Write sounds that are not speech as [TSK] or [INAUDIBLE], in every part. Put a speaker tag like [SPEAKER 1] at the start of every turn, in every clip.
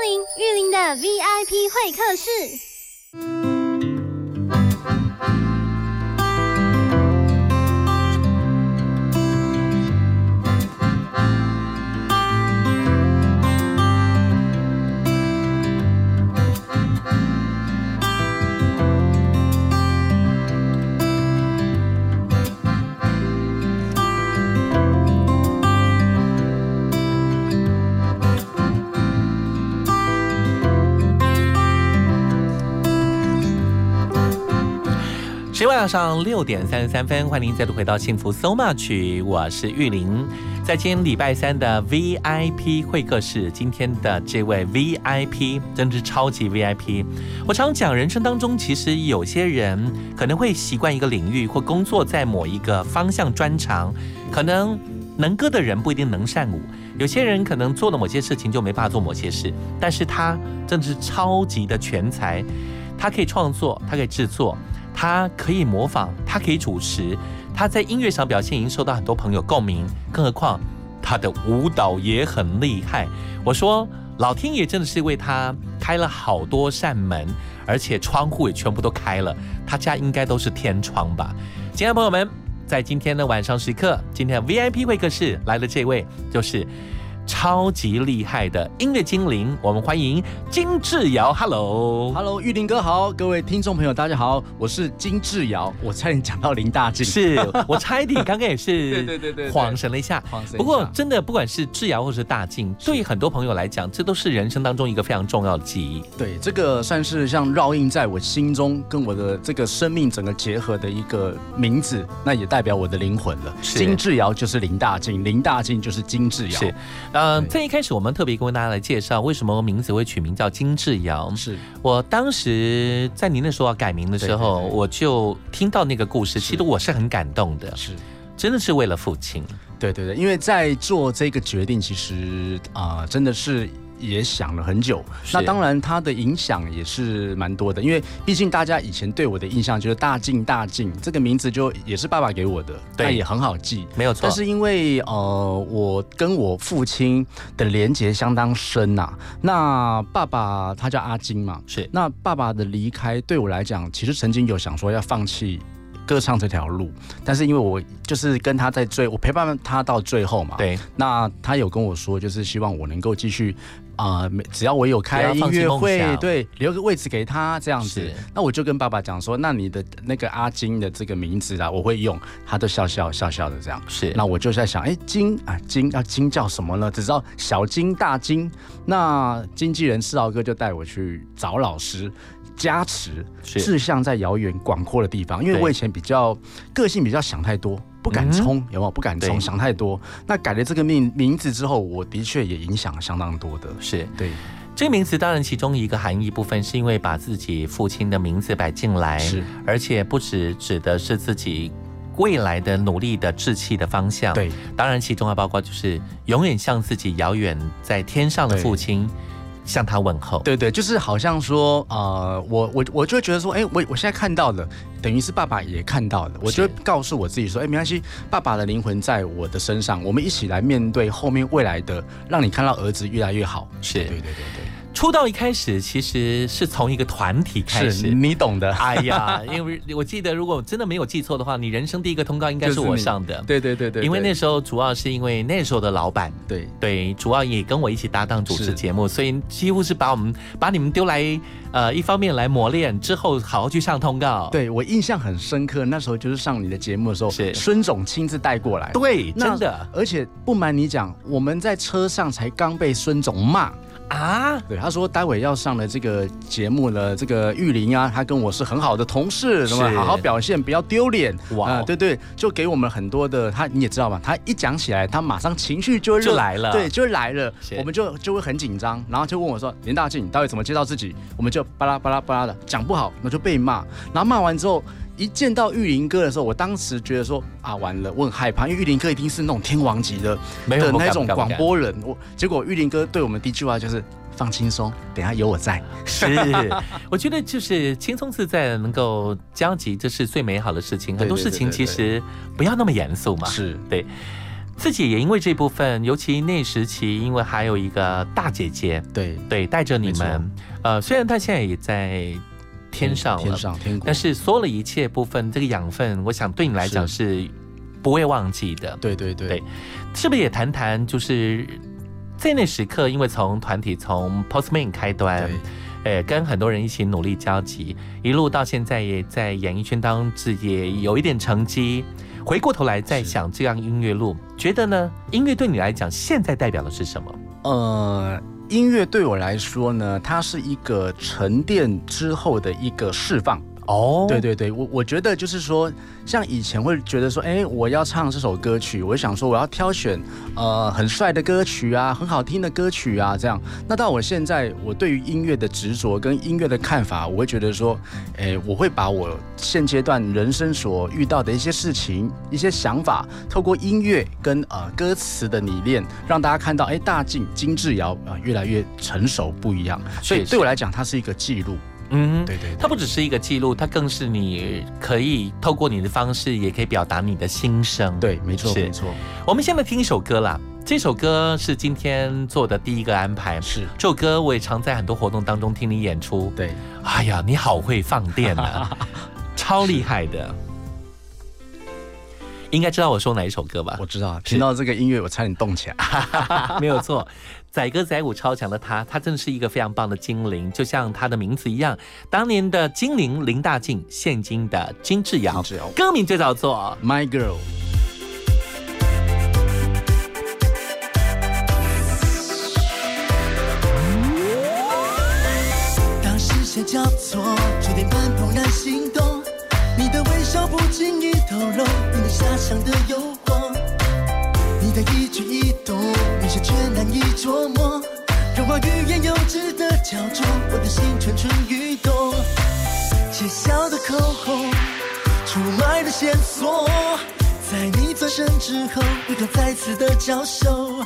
[SPEAKER 1] 光临玉林的 VIP 会客室。
[SPEAKER 2] 十晚上六点三十三分，欢迎您再度回到幸福 So Much，我是玉玲。在今天礼拜三的 VIP 会客室，今天的这位 VIP 真是超级 VIP。我常讲，人生当中其实有些人可能会习惯一个领域或工作在某一个方向专长，可能能歌的人不一定能善舞，有些人可能做了某些事情就没办法做某些事，但是他真的是超级的全才，他可以创作，他可以制作。他可以模仿，他可以主持，他在音乐上表现已经受到很多朋友共鸣，更何况他的舞蹈也很厉害。我说，老天爷真的是为他开了好多扇门，而且窗户也全部都开了，他家应该都是天窗吧。亲爱的朋友们，在今天的晚上时刻，今天的 VIP 会客室来的这位就是。超级厉害的音乐精灵，我们欢迎金志尧。Hello，Hello，
[SPEAKER 3] 玉林哥好，各位听众朋友大家好，我是金志尧。我差点讲到林大靖，
[SPEAKER 2] 是我差一点刚刚也是 [LAUGHS]
[SPEAKER 3] 对对对对
[SPEAKER 2] 恍神了一下。不过真的不管是志尧或是大靖，对很多朋友来讲，这都是人生当中一个非常重要的记忆。
[SPEAKER 3] 对，这个算是像烙印在我心中，跟我的这个生命整个结合的一个名字，那也代表我的灵魂了。金志尧就是林大靖，林大靖就是金志尧。
[SPEAKER 2] 是。嗯，在一开始，我们特别跟大家来介绍为什么名字会取名叫金志尧。
[SPEAKER 3] 是
[SPEAKER 2] 我当时在您那时候要改名的时候，我就听到那个故事，其实我是很感动的。
[SPEAKER 3] 是，
[SPEAKER 2] 真的是为了父亲。
[SPEAKER 3] 对对对，因为在做这个决定，其实啊，真的是。也想了很久，那当然它的影响也是蛮多的，因为毕竟大家以前对我的印象就是大靖大靖这个名字就也是爸爸给我的，
[SPEAKER 2] 那
[SPEAKER 3] 也很好记，
[SPEAKER 2] 没有错。
[SPEAKER 3] 但是因为呃我跟我父亲的连结相当深呐，那爸爸他叫阿金嘛，
[SPEAKER 2] 是
[SPEAKER 3] 那爸爸的离开对我来讲，其实曾经有想说要放弃。歌唱这条路，但是因为我就是跟他在最，我陪伴他到最后嘛。
[SPEAKER 2] 对，
[SPEAKER 3] 那他有跟我说，就是希望我能够继续啊，只要我有开音乐会，对，留个位置给他这样子。那我就跟爸爸讲说，那你的那个阿金的这个名字啊，我会用。他都笑笑笑笑的这样。
[SPEAKER 2] 是，
[SPEAKER 3] 那我就在想，哎，金啊金要金叫什么呢？只知道小金大金。那经纪人四豪哥就带我去找老师。加持志向在遥远广阔的地方，因为我以前比较个性比较想太多，不敢冲，有没有？不敢冲，想太多。那改了这个名名字之后，我的确也影响相当多的。
[SPEAKER 2] 是
[SPEAKER 3] 对
[SPEAKER 2] 这个名字，当然其中一个含义部分是因为把自己父亲的名字摆进来，
[SPEAKER 3] 是
[SPEAKER 2] 而且不只指的是自己未来的努力的志气的方向。
[SPEAKER 3] 对，
[SPEAKER 2] 当然其中还包括就是永远向自己遥远在天上的父亲。向他问候，
[SPEAKER 3] 对对，就是好像说，呃，我我我就会觉得说，哎，我我现在看到了，等于是爸爸也看到了，我就告诉我自己说，哎，没关系，爸爸的灵魂在我的身上，我们一起来面对后面未来的，让你看到儿子越来越好。
[SPEAKER 2] 是，
[SPEAKER 3] 对对对对。
[SPEAKER 2] 出道一开始其实是从一个团体开始，
[SPEAKER 3] 你懂的。
[SPEAKER 2] 哎呀，因为我记得，如果真的没有记错的话，你人生第一个通告应该是我上的。
[SPEAKER 3] 对对对对。
[SPEAKER 2] 因为那时候主要是因为那时候的老板，
[SPEAKER 3] 对
[SPEAKER 2] 对，主要也跟我一起搭档主持节目，所以几乎是把我们把你们丢来，呃，一方面来磨练，之后好好去上通告。
[SPEAKER 3] 对我印象很深刻，那时候就是上你的节目的时候，
[SPEAKER 2] 是
[SPEAKER 3] 孙总亲自带过来。
[SPEAKER 2] 对，真的。
[SPEAKER 3] 而且不瞒你讲，我们在车上才刚被孙总骂。啊。对，他说待会要上的这个节目呢，这个玉林啊，他跟我是很好的同事，那么好好表现，不要丢脸。哇，对对，就给我们很多的，他你也知道嘛，他一讲起来，他马上情绪就
[SPEAKER 2] 就来了，
[SPEAKER 3] 对，就来了，我们就就会很紧张，然后就问我说：“林大庆，你到底怎么介绍自己？”我们就巴拉巴拉巴拉的讲不好，那就被骂，然后骂完之后。一见到玉林哥的时候，我当时觉得说啊，完了，我很害怕，因为玉林哥一定是那种天王级的的那种广播人。我结果玉林哥对我们第一句话就是放轻松，等下有我在。[LAUGHS]
[SPEAKER 2] 是，[LAUGHS] 我觉得就是轻松自在，能够交集，这是最美好的事情。很多事情其实不要那么严肃嘛。
[SPEAKER 3] 是
[SPEAKER 2] 对，自己也因为这部分，尤其那时期，因为还有一个大姐姐，
[SPEAKER 3] 对
[SPEAKER 2] 对，带着你们。呃，虽然她现在也在。天上
[SPEAKER 3] 天上天
[SPEAKER 2] 但是所有的一切部分，这个养分，我想对你来讲是不会忘记的。
[SPEAKER 3] 对对对，
[SPEAKER 2] 是不是也谈谈，就是在那时刻，因为从团体从 Postman 开端，呃，跟很多人一起努力交集，一路到现在也在演艺圈当自也有一点成绩。回过头来再想这样音乐路，觉得呢，音乐对你来讲现在代表的是什么？呃。
[SPEAKER 3] 音乐对我来说呢，它是一个沉淀之后的一个释放。哦，对对对，我我觉得就是说，像以前会觉得说，哎，我要唱这首歌曲，我想说我要挑选呃很帅的歌曲啊，很好听的歌曲啊，这样。那到我现在，我对于音乐的执着跟音乐的看法，我会觉得说，哎，我会把我现阶段人生所遇到的一些事情、一些想法，透过音乐跟呃歌词的理念，让大家看到，哎，大进金志尧啊越来越成熟不一样。所以对我来讲，它是一个记录。嗯，对对，
[SPEAKER 2] 它不只是一个记录，它更是你可以透过你的方式，也可以表达你的心声。
[SPEAKER 3] 对，没错，没错。
[SPEAKER 2] 我们现在听一首歌啦，这首歌是今天做的第一个安排。
[SPEAKER 3] 是，
[SPEAKER 2] 这首歌我也常在很多活动当中听你演出。
[SPEAKER 3] 对，
[SPEAKER 2] 哎呀，你好会放电啊，[LAUGHS] 超厉害的。应该知道我说哪一首歌吧？
[SPEAKER 3] 我知道，听到这个音乐，我差点动起来。[LAUGHS]
[SPEAKER 2] 没有错。载歌载舞超强的他，他真的是一个非常棒的精灵，就像他的名字一样，当年的精灵林大靖，现今的金志尧，歌名就叫做《
[SPEAKER 3] My Girl》。
[SPEAKER 4] 当视线交错，注定半怦然心动，你的微笑不经意透露你的遐想的诱惑，你的一举一动。却难以捉摸，融化欲言又止的焦灼，我的心蠢蠢欲动。揭晓的口红，出卖的线索，在你转身之后，一个再次的交手。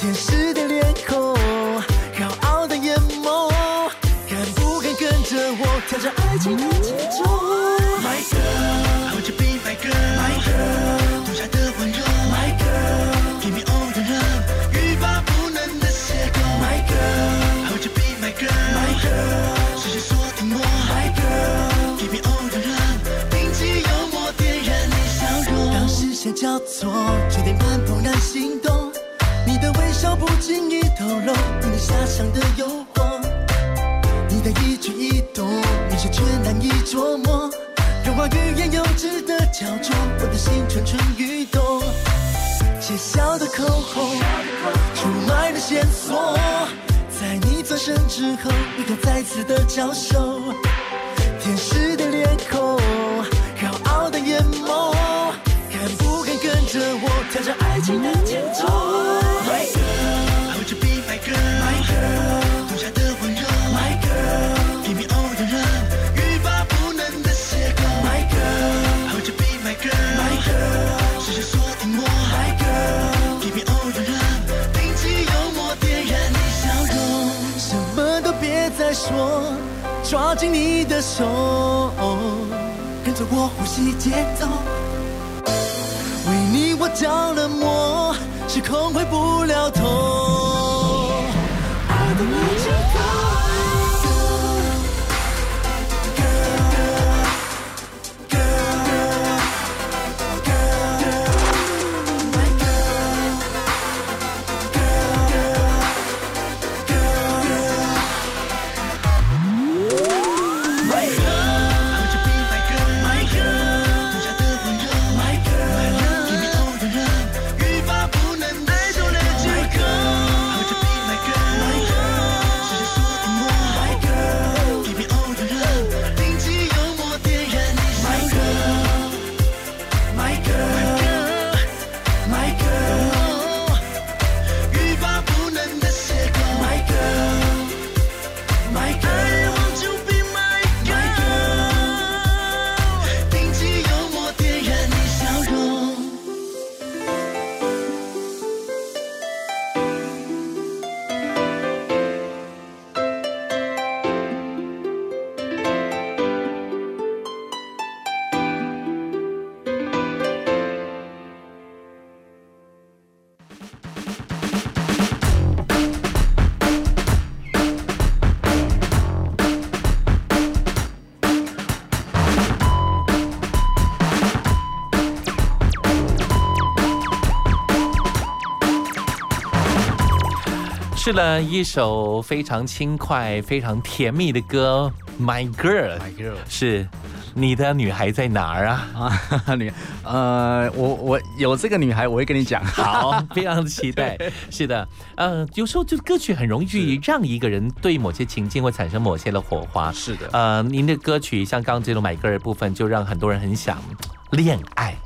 [SPEAKER 4] 天使的脸孔，高傲的眼眸，敢不敢跟着我跳着爱情的交错，注定般怦然心动。你的微笑不经意透露你的遐想的诱惑，你的一举一动，你却难以捉摸。融化欲言又止的焦灼，我的心蠢蠢欲动。揭晓的口红，出卖的线索，在你转身之后，一个再次的交手。天使跳着爱情的节奏，My girl，Hold you be my girl，My girl，独家的温柔，My girl，Give me all your love，欲罢不能的邂逅，My girl，Hold you be my girl，My girl，视线锁定我，My girl，Give me all your love，屏气幽默点燃你笑容，什么都别再说，抓紧你的手，跟着我呼吸节奏。为你我着了魔，时空回不了头。爱的你
[SPEAKER 2] 是了一首非常轻快、非常甜蜜的歌，《My Girl》。
[SPEAKER 3] My girl，
[SPEAKER 2] 是你的女孩在哪儿啊？
[SPEAKER 3] 啊，[LAUGHS] 女，呃，我我有这个女孩，我会跟你讲。[LAUGHS]
[SPEAKER 2] 好，非常期待。[LAUGHS] 是的，呃，有时候就歌曲很容易让一个人对某些情境会产生某些的火花。
[SPEAKER 3] 是的，
[SPEAKER 2] 呃，您的歌曲像刚刚这种《My Girl》的部分，就让很多人很想恋爱。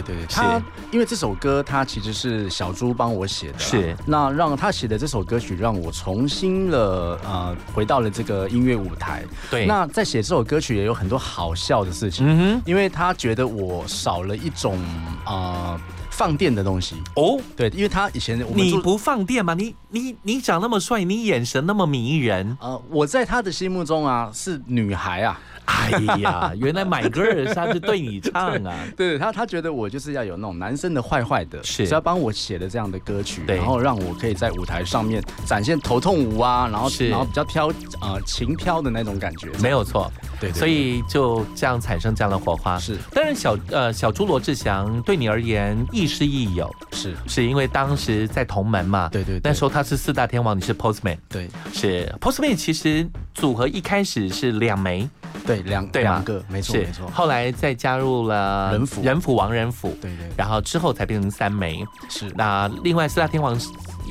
[SPEAKER 3] 对对对，他因为这首歌他其实是小猪帮我写的，
[SPEAKER 2] 是。
[SPEAKER 3] 那让他写的这首歌曲让我重新了呃回到了这个音乐舞台。
[SPEAKER 2] 对，
[SPEAKER 3] 那在写这首歌曲也有很多好笑的事情，
[SPEAKER 2] 嗯哼，
[SPEAKER 3] 因为他觉得我少了一种呃放电的东西。
[SPEAKER 2] 哦，
[SPEAKER 3] 对，因为他以前我们做
[SPEAKER 2] 你不放电吗？你你你长那么帅，你眼神那么迷人，
[SPEAKER 3] 呃我在他的心目中啊是女孩啊，
[SPEAKER 2] 哎呀，[LAUGHS] 原来 My Girl 是他是对你唱啊。[LAUGHS]
[SPEAKER 3] 对他他觉得我就是要有那种男生的坏坏的，
[SPEAKER 2] 是。
[SPEAKER 3] 所以要帮我写的这样的歌曲，然后让我可以在舞台上面展现头痛舞啊，然后
[SPEAKER 2] 是。
[SPEAKER 3] 然后比较飘呃情飘的那种感觉，
[SPEAKER 2] 没有错，
[SPEAKER 3] 对对对
[SPEAKER 2] 所以就这样产生这样的火花。
[SPEAKER 3] 是。
[SPEAKER 2] 当然小呃小猪罗志祥对你而言亦师亦友，
[SPEAKER 3] 是，
[SPEAKER 2] 是因为当时在同门嘛，
[SPEAKER 3] 对对对。
[SPEAKER 2] 那时候他是四大天王，你是 Postman，
[SPEAKER 3] 对。
[SPEAKER 2] 是 Postman 其实组合一开始是两枚，
[SPEAKER 3] 对两
[SPEAKER 2] 对吗
[SPEAKER 3] 两个，没错
[SPEAKER 2] 是。
[SPEAKER 3] 没错，
[SPEAKER 2] 后来再加入了
[SPEAKER 3] 人府。
[SPEAKER 2] 人府王人府，
[SPEAKER 3] 对对
[SPEAKER 2] 然后之后才变成三枚。
[SPEAKER 3] 是。
[SPEAKER 2] 那另外四大天王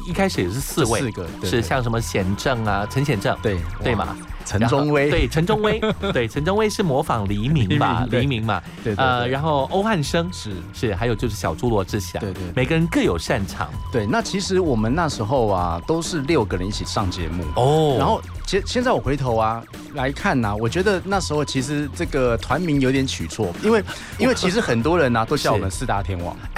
[SPEAKER 2] 一开始也是四位，
[SPEAKER 3] 四个
[SPEAKER 2] 是像什么显正啊、陈显正，
[SPEAKER 3] 对
[SPEAKER 2] 对嘛？
[SPEAKER 3] 陈中威。
[SPEAKER 2] 对陈中威，[LAUGHS] 对陈中威是模仿黎明吧？
[SPEAKER 3] 黎明
[SPEAKER 2] 嘛，
[SPEAKER 3] 对对
[SPEAKER 2] 呃，然后欧汉生
[SPEAKER 3] 是。
[SPEAKER 2] 是，还有就是小猪罗志祥，
[SPEAKER 3] 对对。
[SPEAKER 2] 每个人各有擅长。
[SPEAKER 3] 对，那其实我们那时候啊都是六个人一起上节目。
[SPEAKER 2] 哦。
[SPEAKER 3] 然后，现现在我回头啊来看呐、我觉得那时候其实这个团名有点取错，因为 [LAUGHS] 因为其实很多人呐、都叫我们四大天王，[LAUGHS]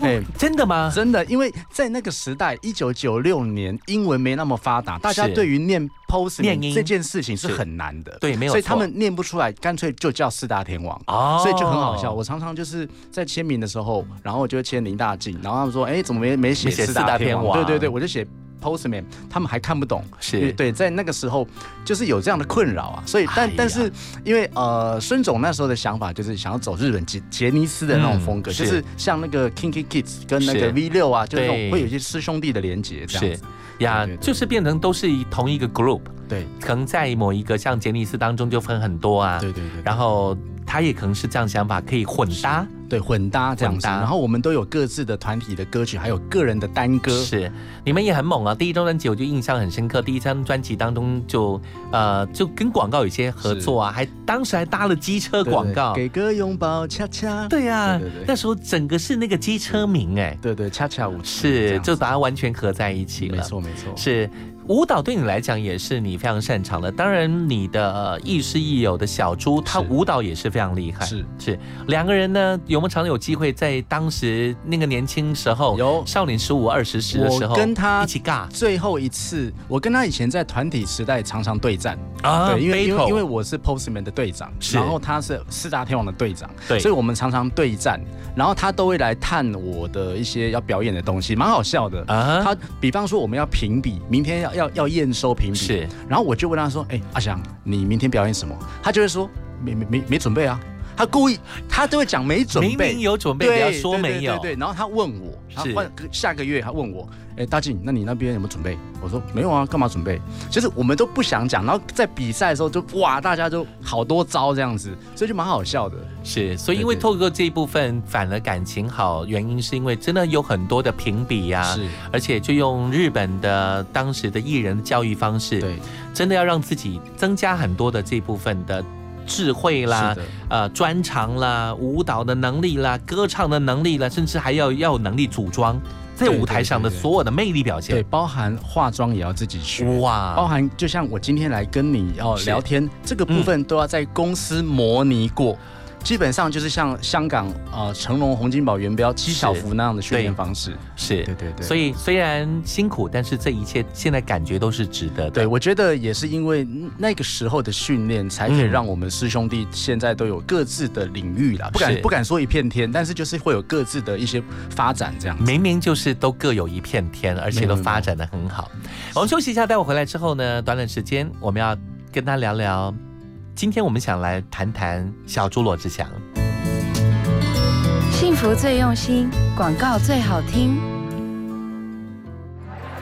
[SPEAKER 2] 哎 [LAUGHS] 真的吗？
[SPEAKER 3] 真的，因为在那个时代，一九九六年，英文没那么发达，大家对于念 post
[SPEAKER 2] 念音。
[SPEAKER 3] 这件事情是
[SPEAKER 2] 是。
[SPEAKER 3] 很难的，
[SPEAKER 2] 对没有
[SPEAKER 3] 所以他们念不出来，干脆就叫四大天王。
[SPEAKER 2] 哦。
[SPEAKER 3] 所以就很好笑，我常常就是在签名的时候，然后我就会签林大进，然后他们说，哎，怎么没没写四
[SPEAKER 2] 大天王？
[SPEAKER 3] 对对对，我就写 Postman，他们还看不懂，
[SPEAKER 2] 是。
[SPEAKER 3] 对，在那个时候就是有这样的困扰啊，所以但、
[SPEAKER 2] 哎
[SPEAKER 3] 但是因为呃，孙总那时候的想法就是想要走日本杰杰尼斯的那种风格，
[SPEAKER 2] 嗯
[SPEAKER 3] 就是是像那个 Kinky Kids 跟那
[SPEAKER 2] 是。
[SPEAKER 3] 个 V 六啊，就是那种会有一些师兄弟的连结这样
[SPEAKER 2] 是。
[SPEAKER 3] 子，
[SPEAKER 2] 呀就是变成都是同一个 group，
[SPEAKER 3] 对。
[SPEAKER 2] 可能在某一个像杰尼斯当中就分很多啊，
[SPEAKER 3] 对对对，
[SPEAKER 2] 然后他也可能是这样想法，可以混搭，
[SPEAKER 3] 对混搭这样子，然后我们都有各自的团体的歌曲，还有个人的单歌，
[SPEAKER 2] 是。你们也很猛啊！第一张专辑我就印象很深刻，第一张专辑当中就呃就跟广告有些合作啊，还当时还搭了机车
[SPEAKER 3] 对
[SPEAKER 2] 广告，
[SPEAKER 3] 给个拥抱，恰恰，
[SPEAKER 2] 对呀、那时候整个是那个机车名哎，
[SPEAKER 3] 对对，恰恰舞
[SPEAKER 2] 是就把它完全合在一起了，
[SPEAKER 3] 没错没错，
[SPEAKER 2] 是舞蹈对你来讲也是你非常擅长的，当然你的呃亦师亦友的小猪，他舞蹈也是非常厉害，
[SPEAKER 3] 是。
[SPEAKER 2] 是。两个人呢，有没有常有机会在当时那个年轻时候，
[SPEAKER 3] 有。
[SPEAKER 2] 少年十五二十时的时候，
[SPEAKER 3] 我跟他
[SPEAKER 2] 一起尬？
[SPEAKER 3] 最后一次，我跟他以前在团体时代常常对战，
[SPEAKER 2] 啊
[SPEAKER 3] 对，因为因为因为我是 Postman 的队长，
[SPEAKER 2] 是。
[SPEAKER 3] 然后他是四大天王的队长，
[SPEAKER 2] 对。
[SPEAKER 3] 所以我们常常对战，然后他都会来探我的一些要表演的东西，蛮好笑的。
[SPEAKER 2] 啊
[SPEAKER 3] 他比方说我们要评比，明天要要要验收评比，
[SPEAKER 2] 是，
[SPEAKER 3] 然后我就问他说，哎、阿翔，你明天表演什么？他就会说没没没没准备啊，他故意他都会讲没准
[SPEAKER 2] 明
[SPEAKER 3] 备，
[SPEAKER 2] 明明有准备，不，要说
[SPEAKER 3] 对
[SPEAKER 2] 没有，
[SPEAKER 3] 对对对，然后他问我，他
[SPEAKER 2] 是
[SPEAKER 3] 换下个月他问我，哎，大静，那你那边有没有准备？我说没有啊，干嘛准备？就是我们都不想讲，然后在比赛的时候就哇，大家就好多招这样子，所以就蛮好笑的。
[SPEAKER 2] 是，所以因为透过这一部分反而感情好，原因是因为真的有很多的评比呀、
[SPEAKER 3] 是，
[SPEAKER 2] 而且就用日本的当时的艺人的教育方式，
[SPEAKER 3] 对，
[SPEAKER 2] 真的要让自己增加很多的这部分的智慧啦呃，专长啦，舞蹈的能力啦，歌唱的能力啦，甚至还要要有能力组装在舞台上的所有的魅力表现
[SPEAKER 3] 对，
[SPEAKER 2] 现。
[SPEAKER 3] 包含化妆也要自己学。包，含就像我今天来跟你要聊天，这个部分都要在公司模拟过。基本上就是像香港呃成龙、洪金宝、元彪、七小福那样的训练方式。
[SPEAKER 2] 是，
[SPEAKER 3] 对对对
[SPEAKER 2] 所以虽然辛苦，但是这一切现在感觉都是值得的。
[SPEAKER 3] 对，我觉得也是因为那个时候的训练，才可以
[SPEAKER 2] 嗯
[SPEAKER 3] 让我们师兄弟现在都有各自的领域啦。不敢不敢说一片天，但是就是会有各自的一些发展这样。
[SPEAKER 2] 明明就是都各有一片天，而且都发展的很好。我们休息一下，待会回来之后呢，短短时间我们要跟他聊聊。今天我们想来谈谈小猪罗志祥。
[SPEAKER 5] 幸福最用心，广告最好听。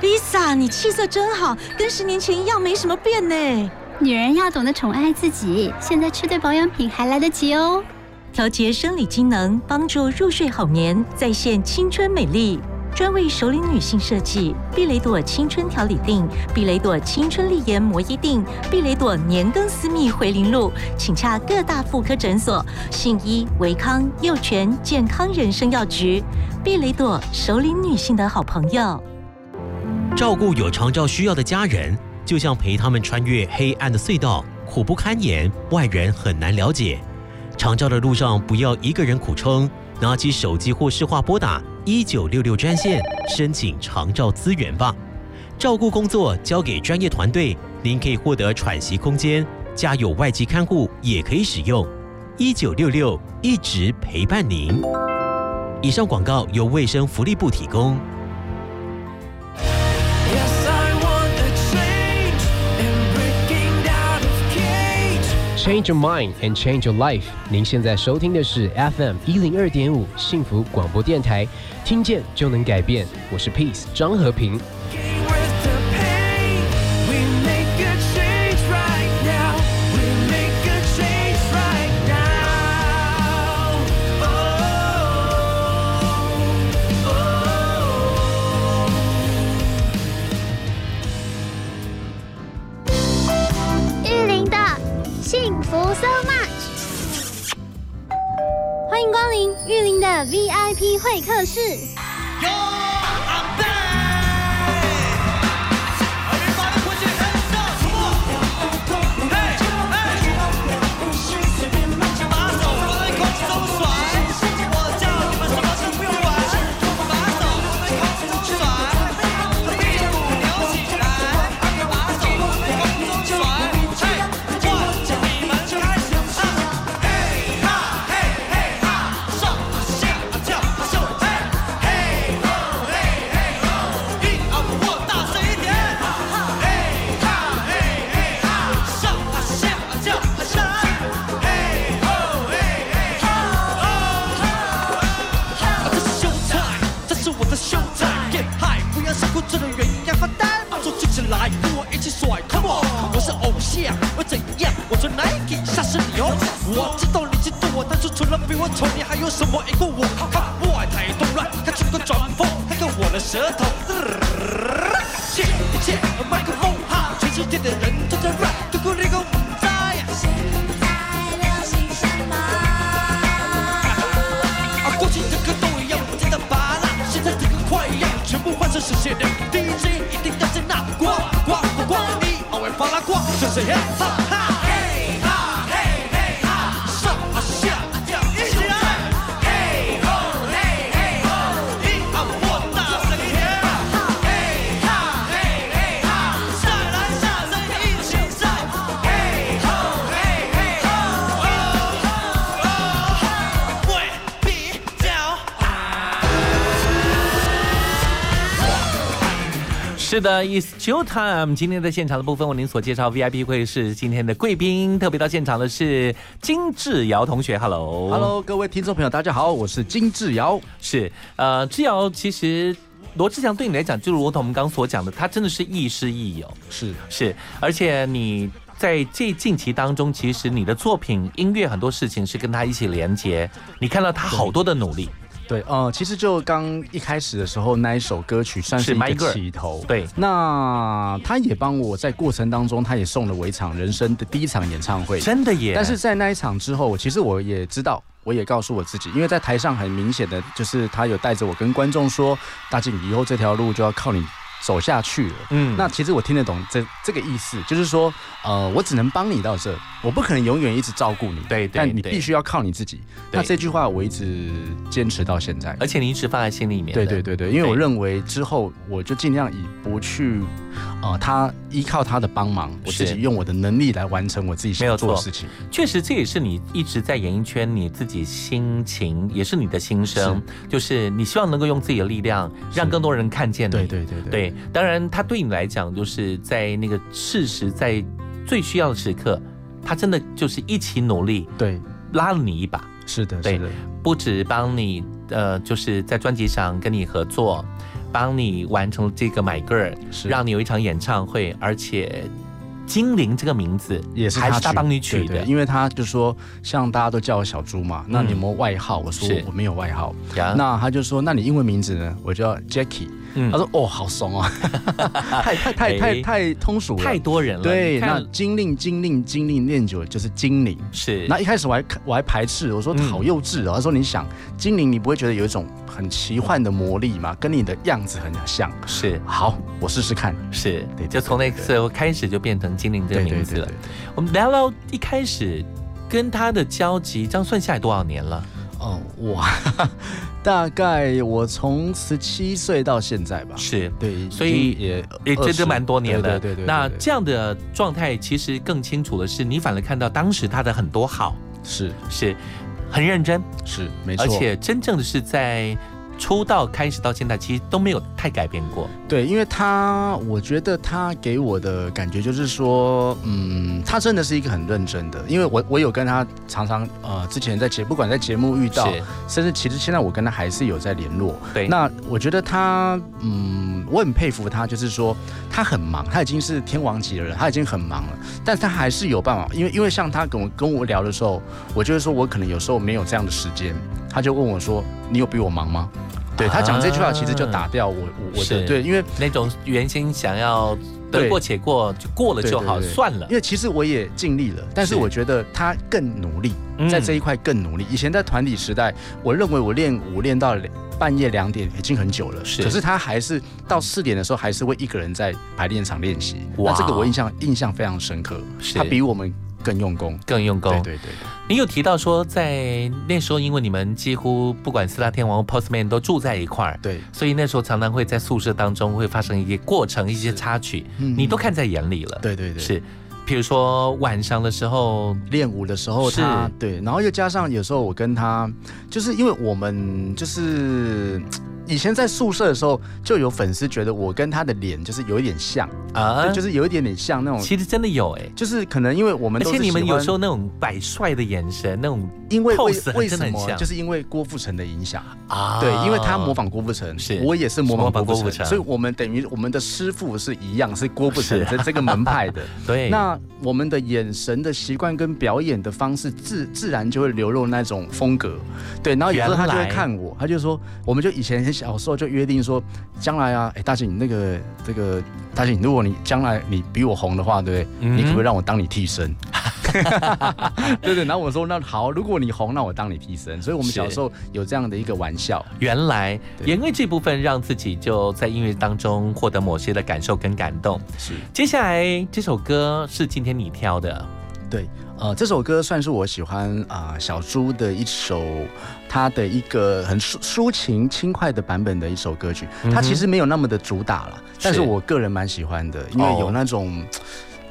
[SPEAKER 5] Lisa，你气色真好，跟十年前一样，没什么变呢。
[SPEAKER 6] 女人要懂得宠爱自己，现在吃对保养品还来得及哦。
[SPEAKER 5] 调节生理机能，帮助入睡好眠，再现青春美丽。专为熟龄女性设计，碧雷朵青春调理定、碧雷朵青春丽颜摩衣定、碧雷朵年更私密回零露，请洽各大妇科诊所、信医、维康、幼泉健康人生药局。碧雷朵，熟龄女性的好朋友。
[SPEAKER 7] 照顾有长照需要的家人，就像陪他们穿越黑暗的隧道，苦不堪言，外人很难了解。长照的路上，不要一个人苦撑，拿起手机或视话拨打一九六六专线，申请长照资源吧。照顾工作交给专业团队，您可以获得喘息空间，家有外籍看护也可以使用。一九六六一直陪伴您。以上广告由卫生福利部提供。
[SPEAKER 8] Change
[SPEAKER 9] your mind and change your life。您现在收听的是 FM 一零二点五幸福广播电台，听见就能改变。我是 Peace 张和平。
[SPEAKER 6] VIP 会客室。
[SPEAKER 8] 我一起甩，come on，我是偶像，我怎样？我穿 Nike，吓死你哦！我知道你嫉妒我，但是除了比我丑，你还有什么赢过我？看我太动乱，看这个转风，看看我的舌头。切切，麦克风哈，全世界的人发拉呱，这是
[SPEAKER 2] 的，It's show time。今天在现场的部分，为您所介绍 VIP 会是今天的贵宾，特别到现场的是金志尧同学。
[SPEAKER 3] Hello，Hello，各位听众朋友，大家好，我是金志尧。
[SPEAKER 2] 是呃，志尧其实罗志祥对你来讲，就如同我们刚刚所讲的，他真的是亦师亦友，
[SPEAKER 3] 是
[SPEAKER 2] 是，而且你。在这近期当中，其实你的作品、音乐很多事情是跟他一起连接，你看到他好多的努力，
[SPEAKER 3] 对，呃，其实就刚一开始的时候那一首歌曲算是
[SPEAKER 2] 是
[SPEAKER 3] 一个起头，
[SPEAKER 2] 对
[SPEAKER 3] 那他也帮我在过程当中，他也送了我一场人生的第一场演唱会，
[SPEAKER 2] 真的耶！
[SPEAKER 3] 但是在那一场之后，其实我也知道，我也告诉我自己，因为在台上很明显的就是他有带着我跟观众说，大靖以后这条路就要靠你走下去了。
[SPEAKER 2] 嗯
[SPEAKER 3] 那其实我听得懂这这个意思，就是说，呃，我只能帮你到这，我不可能永远一直照顾你，
[SPEAKER 2] 对对对
[SPEAKER 3] 但你必须要靠你自己。那这句话我一直坚持到现在。
[SPEAKER 2] 而且你一直放在心里面。
[SPEAKER 3] 对对对对，因为我认为之后我就尽量以不去，呃，他依靠他的帮忙，我自己用我的能力来完成我自己想做的事情。
[SPEAKER 2] 确实，这也是你一直在演艺圈你自己心情，也是你的心声，就是你希望能够用自己的力量，让更多人看见你。
[SPEAKER 3] 对对对对。
[SPEAKER 2] 对，当然，他对你来讲，就是在那个事实在最需要的时刻，他真的就是一起努力，
[SPEAKER 3] 对，
[SPEAKER 2] 拉了你一把，
[SPEAKER 3] 是的，
[SPEAKER 2] 对
[SPEAKER 3] 是的，
[SPEAKER 2] 不止帮你，呃，就是在专辑上跟你合作，帮你完成这个 My Girl，
[SPEAKER 3] 是
[SPEAKER 2] 让你有一场演唱会，而且精灵这个名字
[SPEAKER 3] 也是
[SPEAKER 2] 还是他帮你取的
[SPEAKER 3] 对对，因为他就说，像大家都叫我小猪嘛，那你有没有外号？我说我没有外号。那他就说，那你英文名字呢？我叫 Jackie。
[SPEAKER 2] 嗯
[SPEAKER 3] 他说，哦，好怂 [LAUGHS] 啊，太太太
[SPEAKER 2] 哎
[SPEAKER 3] 太太通俗了，
[SPEAKER 2] 太多人了，
[SPEAKER 3] 对，那精灵精灵精灵念久了就是精灵。
[SPEAKER 2] 是
[SPEAKER 3] 那一开始我还我还排斥，我说
[SPEAKER 2] 嗯
[SPEAKER 3] 好幼稚哦。他说你想精灵，你不会觉得有一种很奇幻的魔力吗？跟你的样子很像。
[SPEAKER 2] 是
[SPEAKER 3] 好，我试试看。
[SPEAKER 2] 是，
[SPEAKER 3] 对
[SPEAKER 2] 就从那个时候开始就变成精灵这个名字了。我们聊聊一开始跟他的交集，这样算下来多少年了？
[SPEAKER 3] 哦，哇，[LAUGHS] 大概我从十七岁到现在吧。
[SPEAKER 2] 是。
[SPEAKER 3] 对，
[SPEAKER 2] 所以
[SPEAKER 3] 也
[SPEAKER 2] 也真的蛮多年了，
[SPEAKER 3] 对对对对对对
[SPEAKER 2] 那这样的状态，其实更清楚的是，你反而看到当时他的很多好，
[SPEAKER 3] 是
[SPEAKER 2] 是很认真，
[SPEAKER 3] 是没错，
[SPEAKER 2] 而且真正的是在出道开始到现在，其实都没有太改变过。
[SPEAKER 3] 对，因为他，我觉得他给我的感觉就是说，嗯，他真的是一个很认真的，因为我我有跟他常常呃，之前在节不管在节目遇到，甚至其实现在我跟他还是有在联络。
[SPEAKER 2] 对，
[SPEAKER 3] 那我觉得他，嗯，我很佩服他，就是说他很忙，他已经是天王级的人，他已经很忙了，但是他还是有办法，因为因为像他跟我跟我聊的时候，我就是说我可能有时候没有这样的时间，他就问我说，你有比我忙吗？对他讲这句话，其实就打掉我我我
[SPEAKER 2] 是。
[SPEAKER 3] 的对，因为
[SPEAKER 2] 那种原先想要得
[SPEAKER 3] 对
[SPEAKER 2] 过且过，就过了就好，算了。
[SPEAKER 3] 因。为其实我也尽力了，但是
[SPEAKER 2] 是
[SPEAKER 3] 我觉得他更努力，
[SPEAKER 2] 嗯
[SPEAKER 3] 在这一块更努力。以前在团体时代，我认为我练舞练到半夜两点已经很久了，
[SPEAKER 2] 是。
[SPEAKER 3] 可是他还是到四点的时候还是会一个人在排练场练习。
[SPEAKER 2] 哇。
[SPEAKER 3] 那这个我印象印象非常深刻，他比我们更用功。
[SPEAKER 2] 更用功。
[SPEAKER 3] 对对对，
[SPEAKER 2] 你有提到说，在那时候，因为你们几乎不管四大天王或 Postman 都住在一块儿，
[SPEAKER 3] 对，
[SPEAKER 2] 所以那时候常常会在宿舍当中会发生一些过程、一些插曲，
[SPEAKER 3] 嗯
[SPEAKER 2] 你都看在眼里了。
[SPEAKER 3] 对对对，
[SPEAKER 2] 是，比如说晚上的时候，
[SPEAKER 3] 练舞的时候他，
[SPEAKER 2] 是。
[SPEAKER 3] 对，然后又加上有时候我跟他，就是因为我们就是以前在宿舍的时候，就有粉丝觉得我跟他的脸就是有一点像，
[SPEAKER 2] 啊？
[SPEAKER 3] 对，就是有一点点像那种，
[SPEAKER 2] 其实真的有哎、
[SPEAKER 3] 就是可能因为我们
[SPEAKER 2] 而且你们有时候那种摆帅的眼神，那种
[SPEAKER 3] 因为为什么？就是因为郭富城的影响，
[SPEAKER 2] 啊
[SPEAKER 3] 对，因为他模仿郭富城，
[SPEAKER 2] 是。
[SPEAKER 3] 我也是模仿郭富城，所以我们等于我们的师傅是一样，是郭富城
[SPEAKER 2] 是
[SPEAKER 3] 这这个门派的。[LAUGHS]
[SPEAKER 2] 对，
[SPEAKER 3] 那我们的眼神的习惯跟表演的方式自自然就会流露那种风格，对。然后有时候他就会看我，他就说，我们就以前很小时候就约定说，将来啊，哎，大姐你那个这个大姐，如果你将来你比我红的话，对不对？
[SPEAKER 2] 嗯
[SPEAKER 3] 你可不可以让我当你替身？[LAUGHS] 对对。然后我说那好，如果你红，那我当你替身。所以我们小时候有这样的一个玩笑。
[SPEAKER 2] 原来因为这部分让自己就在音乐当中获得某些的感受跟感动。
[SPEAKER 3] 是
[SPEAKER 2] 接下来这首歌是今天你挑的，
[SPEAKER 3] 对，呃，这首歌算是我喜欢啊、小猪的一首，他的一个很抒抒情轻快的版本的一首歌曲。它其实没有那么的主打了，但是
[SPEAKER 2] 是
[SPEAKER 3] 我个人蛮喜欢的，因为
[SPEAKER 2] 哦
[SPEAKER 3] 有那种。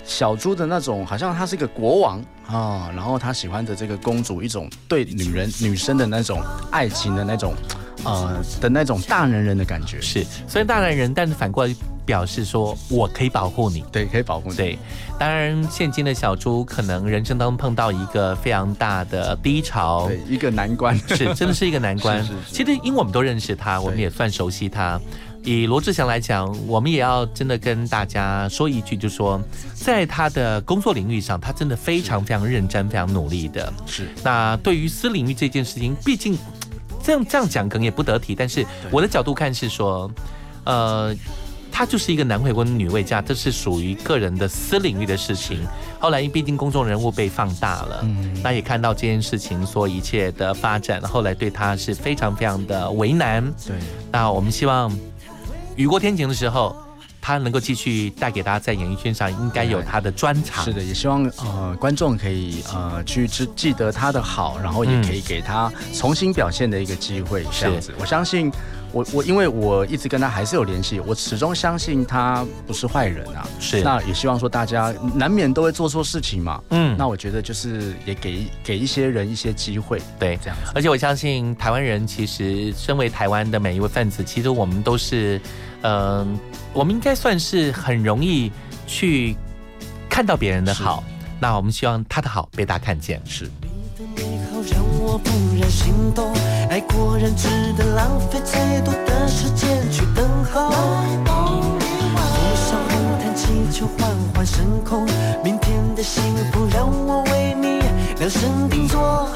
[SPEAKER 3] 小猪的那种，好像他是一个国王啊，然后他喜欢的这个公主，一种对女人、女生的那种爱情的那种，呃的那种大男人的感觉。
[SPEAKER 2] 是虽然大男人，但是反过来表示说我可以保护你。
[SPEAKER 3] 对，可以保护你。
[SPEAKER 2] 对，当然，现今的小猪可能人生当中碰到一个非常大的低潮，
[SPEAKER 3] 对，一个难关。
[SPEAKER 2] 是真的是一个难关。[LAUGHS]
[SPEAKER 3] 是是是
[SPEAKER 2] 其实因为我们都认识他，我们也算熟悉他。以罗志祥来讲，我们也要真的跟大家说一句，就是说，在他的工作领域上，他真的非常非常认真、非常努力的。
[SPEAKER 3] 是
[SPEAKER 2] 那对于私领域这件事情，毕竟这样这样讲可能也不得体，但是我的角度看是说，呃。他就是一个男未婚女未嫁，这是属于个人的私领域的事情。后来因毕竟公众人物被放大了，
[SPEAKER 3] 嗯
[SPEAKER 2] 那也看到这件事情所一切的发展，后来对他是非常非常的为难。
[SPEAKER 3] 对，
[SPEAKER 2] 那我们希望雨过天晴的时候，他能够继续带给大家在演艺圈上应该有他的专长。
[SPEAKER 3] 是的，也希望呃观众可以呃去记记得他的好，然后也可以给他重新表现的一个机会，这样子。我相信我我因为我一直跟他还是有联系，我始终相信他不是坏人啊。
[SPEAKER 2] 是
[SPEAKER 3] 那也希望说大家难免都会做错事情嘛。
[SPEAKER 2] 嗯
[SPEAKER 3] 那我觉得就是也给给一些人一些机会，
[SPEAKER 2] 对
[SPEAKER 3] 这样子。
[SPEAKER 2] 而且我相信台湾人其实身为台湾的每一位分子，其实我们都是，嗯、我们应该算是很容易去看到别人的好。那我们希望他的好被大家看见。
[SPEAKER 3] 是。
[SPEAKER 4] 我我怦然心动。爱果然值得浪费太多的时间去等候。多少湖叹气球缓缓升空，明天的幸福让我为你量身定做。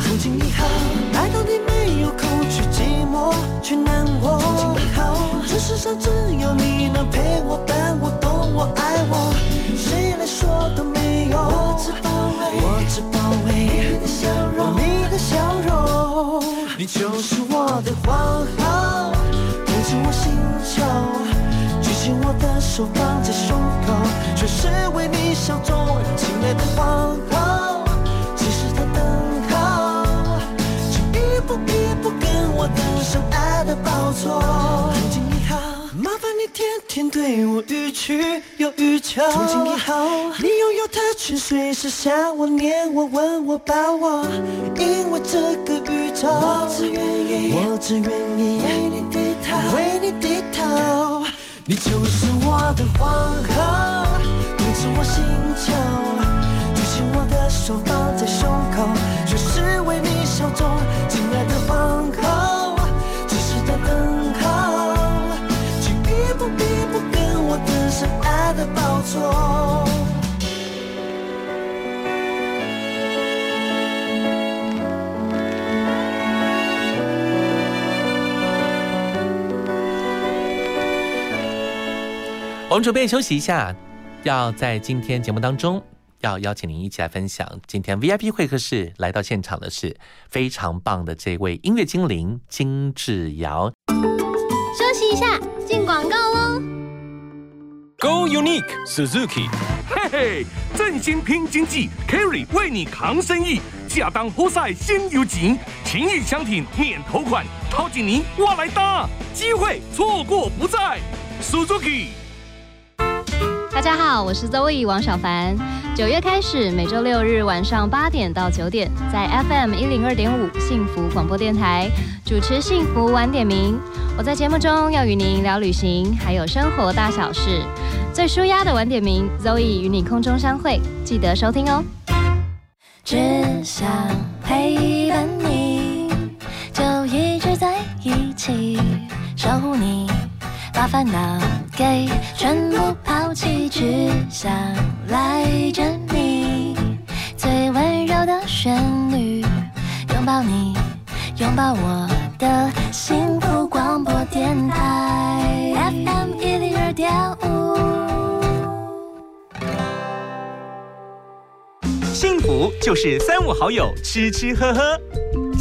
[SPEAKER 4] 从今以后，爱到你没有空去寂寞，去难过。从今以后，这世上只有你能陪我伴我懂我爱我，谁来说都没用。我只保卫，我只保卫你的笑容，你的笑容，你就是我的皇后，统治我星球，举起我的手放在胸口，全是为你效忠，亲爱的皇后，其实他等候，请一步一步跟我登上爱的宝座。天天对我予取又予求。从今以后，你拥有特权，随时想我、念我、吻我、抱我，因为这个宇宙，我只愿意，我只愿意为你低头，为你低头。你就是我的皇后，统治我星球，举起我的手放在胸口，全是为你效忠，亲爱的皇后，的宝座。
[SPEAKER 2] 我们准备休息一下，要在今天节目当中要邀请您一起来分享。今天 VIP 会客室来到现场的是非常棒的这位音乐精灵金志尧。
[SPEAKER 1] 休息一下，进广告喽。
[SPEAKER 10] Go Unique Suzuki。
[SPEAKER 8] 嘿嘿，振兴拼经济，carry 为你扛生意，下单活塞先有钱，情谊相挺免头款，掏紧您我来搭，机会错过不再，Suzuki。
[SPEAKER 11] 大家好，我是 Zoe 王小凡。九月开始，每周六日晚上八点到九点，在 FM 一零二点五幸福广播电台主持幸福晚点名。我在节目中要与您聊旅行，还有生活大小事。最舒压的晚点名，Zoe 与你空中相会，记得收听哦。
[SPEAKER 12] 只想陪伴你，就一直在一起，守护你，把烦恼给全部抛弃，只想赖着你，最温柔的旋律，拥抱你，拥抱我的幸福广播电台 FM 一零二点五。
[SPEAKER 8] 幸福就是三五好友吃吃喝喝，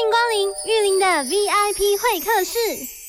[SPEAKER 1] 欢迎光临玉林的 VIP 会客室。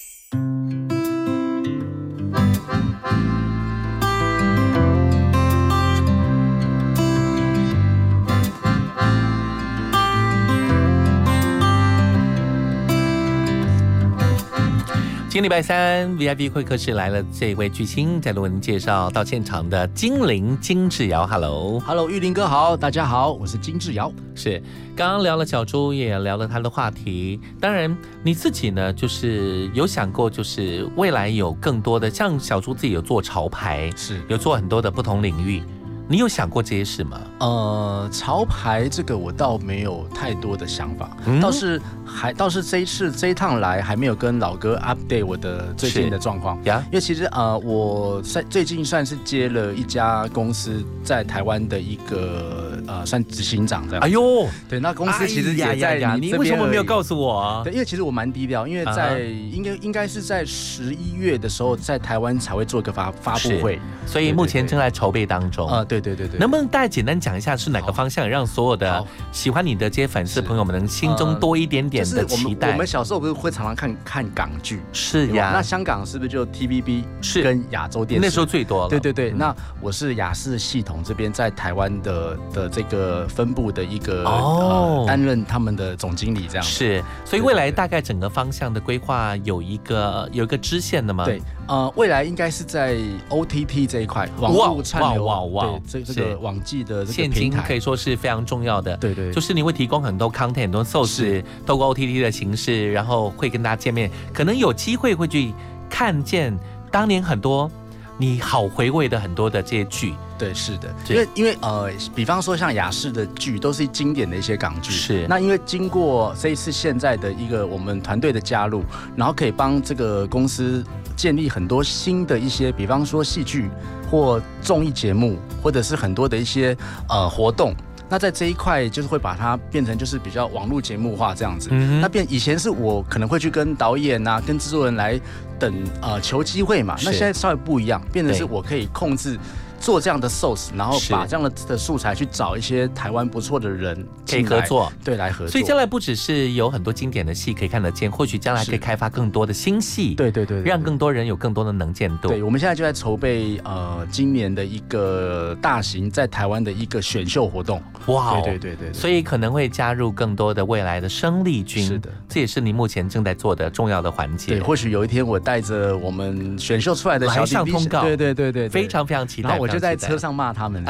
[SPEAKER 2] 今天礼拜三 VIP 会客室来了这位巨星，在为您介绍到现场的精灵金志尧。Hello，Hello，
[SPEAKER 3] 玉林哥好，大家好，我是金志尧。
[SPEAKER 2] 是，刚刚聊了小猪，也聊了他的话题。当然，你自己呢，就是有想过，就是未来有更多的，像小猪自己有做潮牌，
[SPEAKER 3] 是
[SPEAKER 2] 有做很多的不同领域。你有想过这些事吗？
[SPEAKER 3] 呃，潮牌这个我倒没有太多的想法，
[SPEAKER 2] 嗯？
[SPEAKER 3] 倒是还倒是这一次这一趟来还没有跟老哥 update 我的最近的状况。
[SPEAKER 2] 呀，
[SPEAKER 3] 因为其实呃我算最近算是接了一家公司在台湾的一个呃算执行长这样。
[SPEAKER 2] 哎呦，
[SPEAKER 3] 对，那公司其实也在
[SPEAKER 2] 呀呀你为什么没有告诉我啊？
[SPEAKER 3] 对，因为其实我蛮低调，因为在应该应该是在十一月的时候在台湾才会做一个发发布会，
[SPEAKER 2] 所以目前正在筹备当中。
[SPEAKER 3] 呃，对对对对，
[SPEAKER 2] 能不能大概简单讲一下是哪个方向，让所有的喜欢你的这些粉丝朋友们能心中多一点点的期待？
[SPEAKER 3] 我们小时候不是会常常看看港剧？
[SPEAKER 2] 是呀。
[SPEAKER 3] 那香港是不是就 TVB
[SPEAKER 2] 是
[SPEAKER 3] 跟亚洲电
[SPEAKER 2] 视？那时候最多了。
[SPEAKER 3] 对对对。那我是雅视系统这边在台湾的的这个分部的一个哦，担任他们的总经理这样。
[SPEAKER 2] 是，所以未来大概整个方向的规划有一个有一个支线的吗？
[SPEAKER 3] 对。呃，未来应该是在 OTT 这一块，网络串流，哇哇哇，这这个网际的
[SPEAKER 2] 现金可以说是非常重要的。
[SPEAKER 3] 对对，
[SPEAKER 2] 就是你会提供很多 content，很多 source，透过 OTT 的形式，然后会跟大家见面，可能有机会会去看见当年很多你好回味的很多的这些剧。
[SPEAKER 3] 对，是的，因为因为呃，比方说像雅视的剧都是经典的一些港剧，
[SPEAKER 2] 是。
[SPEAKER 3] 那因为经过这一次现在的一个我们团队的加入，然后可以帮这个公司建立很多新的一些，比方说戏剧或综艺节目，或者是很多的一些呃活动。那在这一块就是会把它变成就是比较网络节目化这样子。那变以前是我可能会去跟导演啊、跟制作人来等呃求机会嘛，那现在稍微不一样，变成是我可以控制。做这样的 source，然后把这样的的素材去找一些台湾不错的人
[SPEAKER 2] 可以合作，
[SPEAKER 3] 对，来合作。
[SPEAKER 2] 所以将来不只是有很多经典的戏可以看得见，或许将来可以开发更多的新戏，
[SPEAKER 3] 对对对，
[SPEAKER 2] 让更多人有更多的能见度。
[SPEAKER 3] 对，我们现在就在筹备呃今年的一个大型在台湾的一个选秀活动。哇，对对对对，
[SPEAKER 2] 所以可能会加入更多的未来的生力军。
[SPEAKER 3] 是的，
[SPEAKER 2] 这也是你目前正在做的重要的环节。
[SPEAKER 3] 对，或许有一天我带着我们选秀出来的小
[SPEAKER 2] 上通告，
[SPEAKER 3] 对对对对，
[SPEAKER 2] 非常非常期待。
[SPEAKER 3] 就在车上骂。他们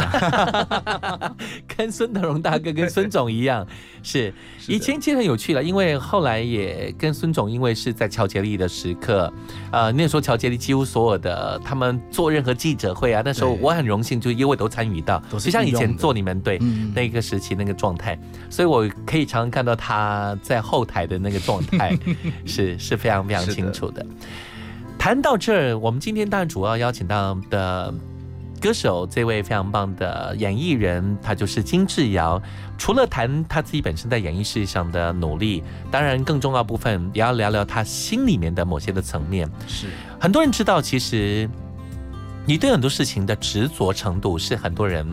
[SPEAKER 3] [LAUGHS]
[SPEAKER 2] 跟孙德荣大哥跟孙总一样，[LAUGHS] 是以前其实很有趣了，因为后来也跟孙总，因为是在乔杰利的时刻，呃，那时候乔杰利几乎所有的他们做任何记者会啊，那时候我很荣幸，就因为都参与到，就像以前做你们对那个时期那个状态，所以我可以常常看到他在后台的那个状态，[LAUGHS] 是是非常非常清楚的。谈到这儿，我们今天当然主要邀请到的。歌手这位非常棒的演艺人，他就是金志尧。除了谈他自己本身在演艺事业上的努力，当然更重要部分也要聊聊他心里面的某些的层面。
[SPEAKER 3] 是
[SPEAKER 2] 很多人知道，其实你对很多事情的执着程度是很多人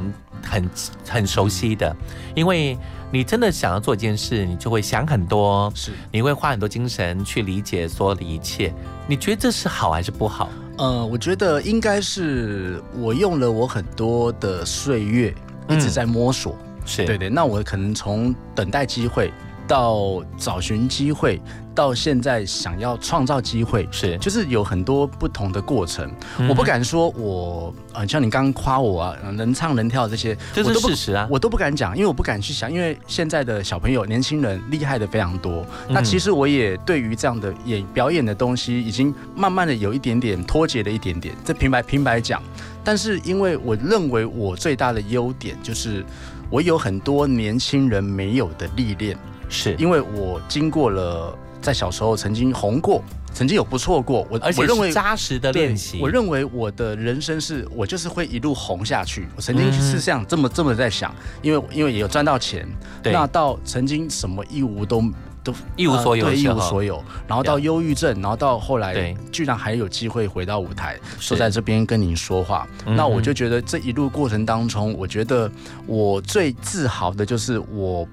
[SPEAKER 2] 很很熟悉的，因为你真的想要做一件事，你就会想很多，
[SPEAKER 3] 是
[SPEAKER 2] 你会花很多精神去理解所有的一切。你觉得这是好还是不好？
[SPEAKER 3] 呃，我觉得应该是我用了我很多的岁月，一直在摸索。
[SPEAKER 2] 是
[SPEAKER 3] 对对，那我可能从等待机会到找寻机会。到现在想要创造机会，
[SPEAKER 2] 是
[SPEAKER 3] 就是有很多不同的过程。我不敢说，我啊，像你刚刚夸我啊，能唱能跳这些，
[SPEAKER 2] 这是事实啊，
[SPEAKER 3] 我都不敢讲，因为我不敢去想，因为现在的小朋友、年轻人厉害的非常多。那其实我也对于这样的演表演的东西，已经慢慢的有一点点脱节了一点点。这平白平白讲，但是因为我认为我最大的优点就是我有很多年轻人没有的历练，
[SPEAKER 2] 是
[SPEAKER 3] 因为我经过了。在小时候曾经红过，曾经有不错过，我
[SPEAKER 2] 而且为扎实的练习。
[SPEAKER 3] 我认为我的人生是我就是会一路红下去。我曾经是这样这么这么在想，因为因为也有赚到钱，那到曾经什么一无都都
[SPEAKER 2] 一无所有，
[SPEAKER 3] 对一无所有，然后到忧郁症，然后到后来居然还有机会回到舞台，坐在这边跟您说话。那我就觉得这一路过程当中，我觉得我最自豪的就是我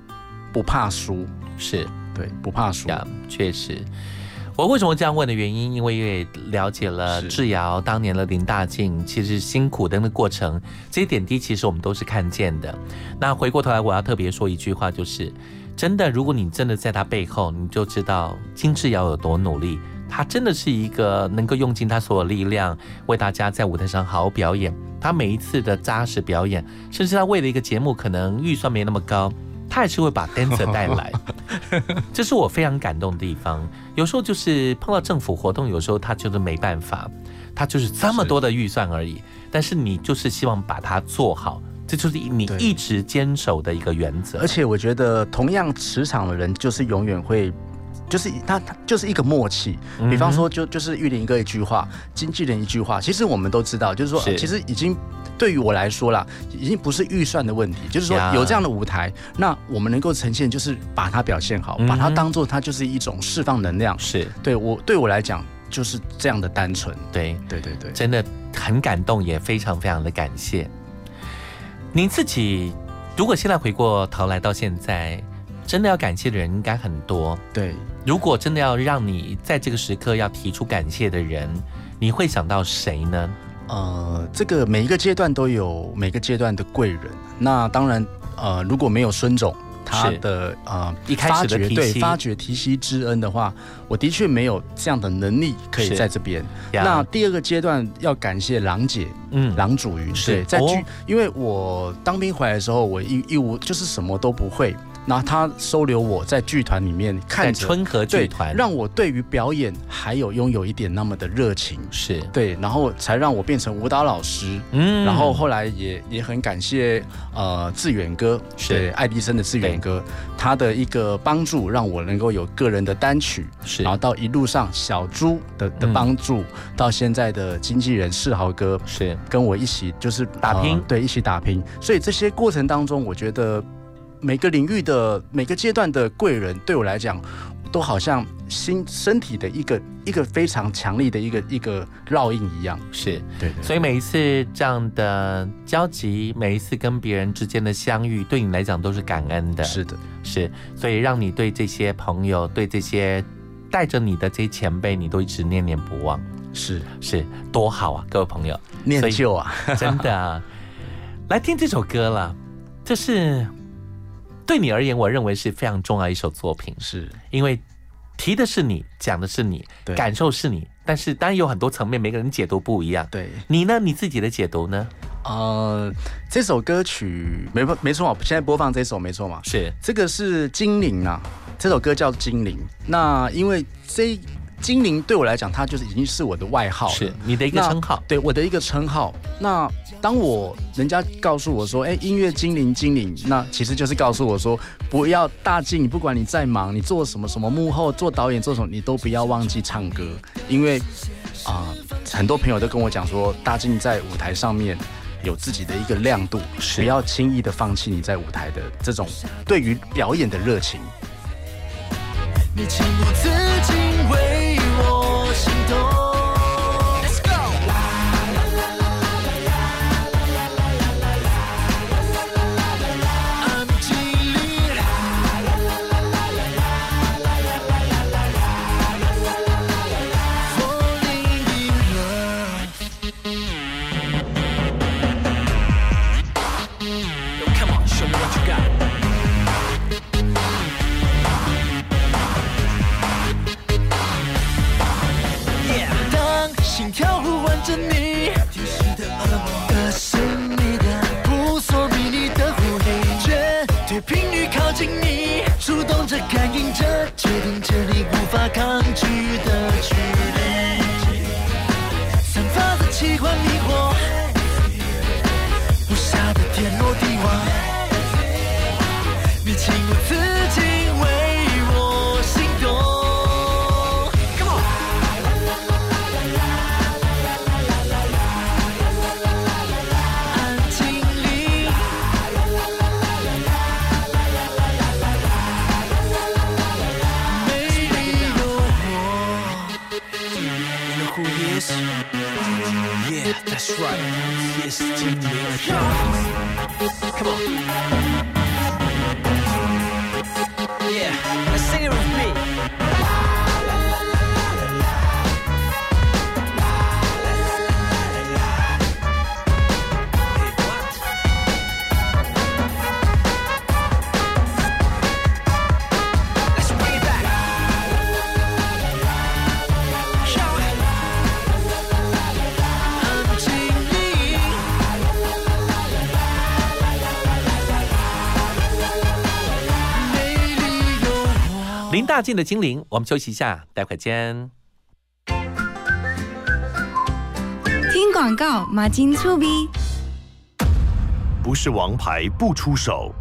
[SPEAKER 3] 不怕输，
[SPEAKER 2] 是。
[SPEAKER 3] 对，不怕输。
[SPEAKER 2] 确实，我为什么这样问的原因，因为也了解了智瑶当年的林大静，其实辛苦的那过程，这些点滴其实我们都是看见的。那回过头来，我要特别说一句话，就是真的，如果你真的在他背后，你就知道金智瑶有多努力。他真的是一个能够用尽他所有力量为大家在舞台上好好表演。他每一次的扎实表演，甚至他为了一个节目，可能预算没那么高。他还是会把 dancer 带来，[LAUGHS] 这是我非常感动的地方。有时候就是碰到政府活动，有时候他就是没办法，他就是这么多的预算而已。但是你就是希望把它做好，这就是你一直坚守的一个原则。
[SPEAKER 3] 而且我觉得，同样磁场的人，就是永远会。就是他，他就是一个默契。比方说，就就是玉林哥一句话，经纪人一句话，其实我们都知道，就是说，其实已经对于我来说啦，已经不是预算的问题。就是说，有这样的舞台，那我们能够呈现，就是把它表现好，把它当做它就是一种释放能量。
[SPEAKER 2] 是
[SPEAKER 3] 对我对我来讲就是这样的单纯。
[SPEAKER 2] 对
[SPEAKER 3] 对对对，
[SPEAKER 2] 真的很感动，也非常非常的感谢。您自己如果现在回过头来到现在，真的要感谢的人应该很多。
[SPEAKER 3] 对，
[SPEAKER 2] 如果真的要让你在这个时刻要提出感谢的人，你会想到谁呢？
[SPEAKER 3] 呃，这个每一个阶段都有每个阶段的贵人。那当然，呃，如果没有孙总他的呃
[SPEAKER 2] 一开始的
[SPEAKER 3] 对发掘提携之恩的话，我的确没有这样的能力可以在这边。那第二个阶段要感谢郎姐，嗯，郎主云对，在剧，因为我当兵回来的时候，我一一无就是什么都不会。那他收留我在剧团里面看
[SPEAKER 2] 春和剧团，
[SPEAKER 3] 让我对于表演还有拥有一点那么的热情，
[SPEAKER 2] 是。
[SPEAKER 3] 对，然后才让我变成舞蹈老师。嗯，然后后来也也很感谢呃志远哥，
[SPEAKER 2] 是。
[SPEAKER 3] 爱迪生的志远哥，他的一个帮助，让我能够有个人的单曲，
[SPEAKER 2] 是，
[SPEAKER 3] 然后到一路上小猪的的帮助，到现在的经纪人世豪哥，
[SPEAKER 2] 是。
[SPEAKER 3] 跟我一起就是
[SPEAKER 2] 打拼，
[SPEAKER 3] 对，一起打拼。所以这些过程当中，我觉得。每个领域的每个阶段的贵人，对我来讲，都好像心身体的一个一个非常强力的一个一个烙印一样。
[SPEAKER 2] 是。
[SPEAKER 3] 对，
[SPEAKER 2] 所以每一次这样的交集，每一次跟别人之间的相遇，对你来讲都是感恩的。
[SPEAKER 3] 是的，
[SPEAKER 2] 是，所以让你对这些朋友，对这些带着你的这些前辈，你都一直念念不忘。
[SPEAKER 3] 是。
[SPEAKER 2] 是，多好啊，各位朋友，
[SPEAKER 3] 念旧啊，
[SPEAKER 2] 真的啊，[LAUGHS] 来听这首歌了，这是。对你而言，我认为是非常重要一首作品，
[SPEAKER 3] 是
[SPEAKER 2] 因为提的是你，讲的是你，感受是你，但是当然有很多层面，每个人解读不一样。
[SPEAKER 3] 对
[SPEAKER 2] 你呢？你自己的解读呢？
[SPEAKER 3] 呃，这首歌曲没没错嘛，现在播放这首没错嘛，
[SPEAKER 2] 是
[SPEAKER 3] 这个是精灵啊，这首歌叫精灵。那因为这。精灵对我来讲，它就是已经是我的外号，
[SPEAKER 2] 是你的一个称号，
[SPEAKER 3] 对我的一个称号。那当我人家告诉我说，哎，音乐精灵，精灵，那其实就是告诉我说，不要大静，不管你再忙，你做什么什么幕后做导演做什么，你都不要忘记唱歌，因为啊，很多朋友都跟我讲说，大静在舞台上面有自己的一个亮度，不要轻易的放弃你在舞台的这种对于表演的热情。你情不自禁为我心动。
[SPEAKER 2] 跳
[SPEAKER 4] 舞挽着你，的是你里的，扑朔迷离的蝴蝶，绝对频率靠近你，触动着感应着，决定着你无法抗拒。
[SPEAKER 2] 大进的精灵，我们休息一下，待会见。
[SPEAKER 6] 听广告，马金粗逼。
[SPEAKER 13] 不是王牌不出手，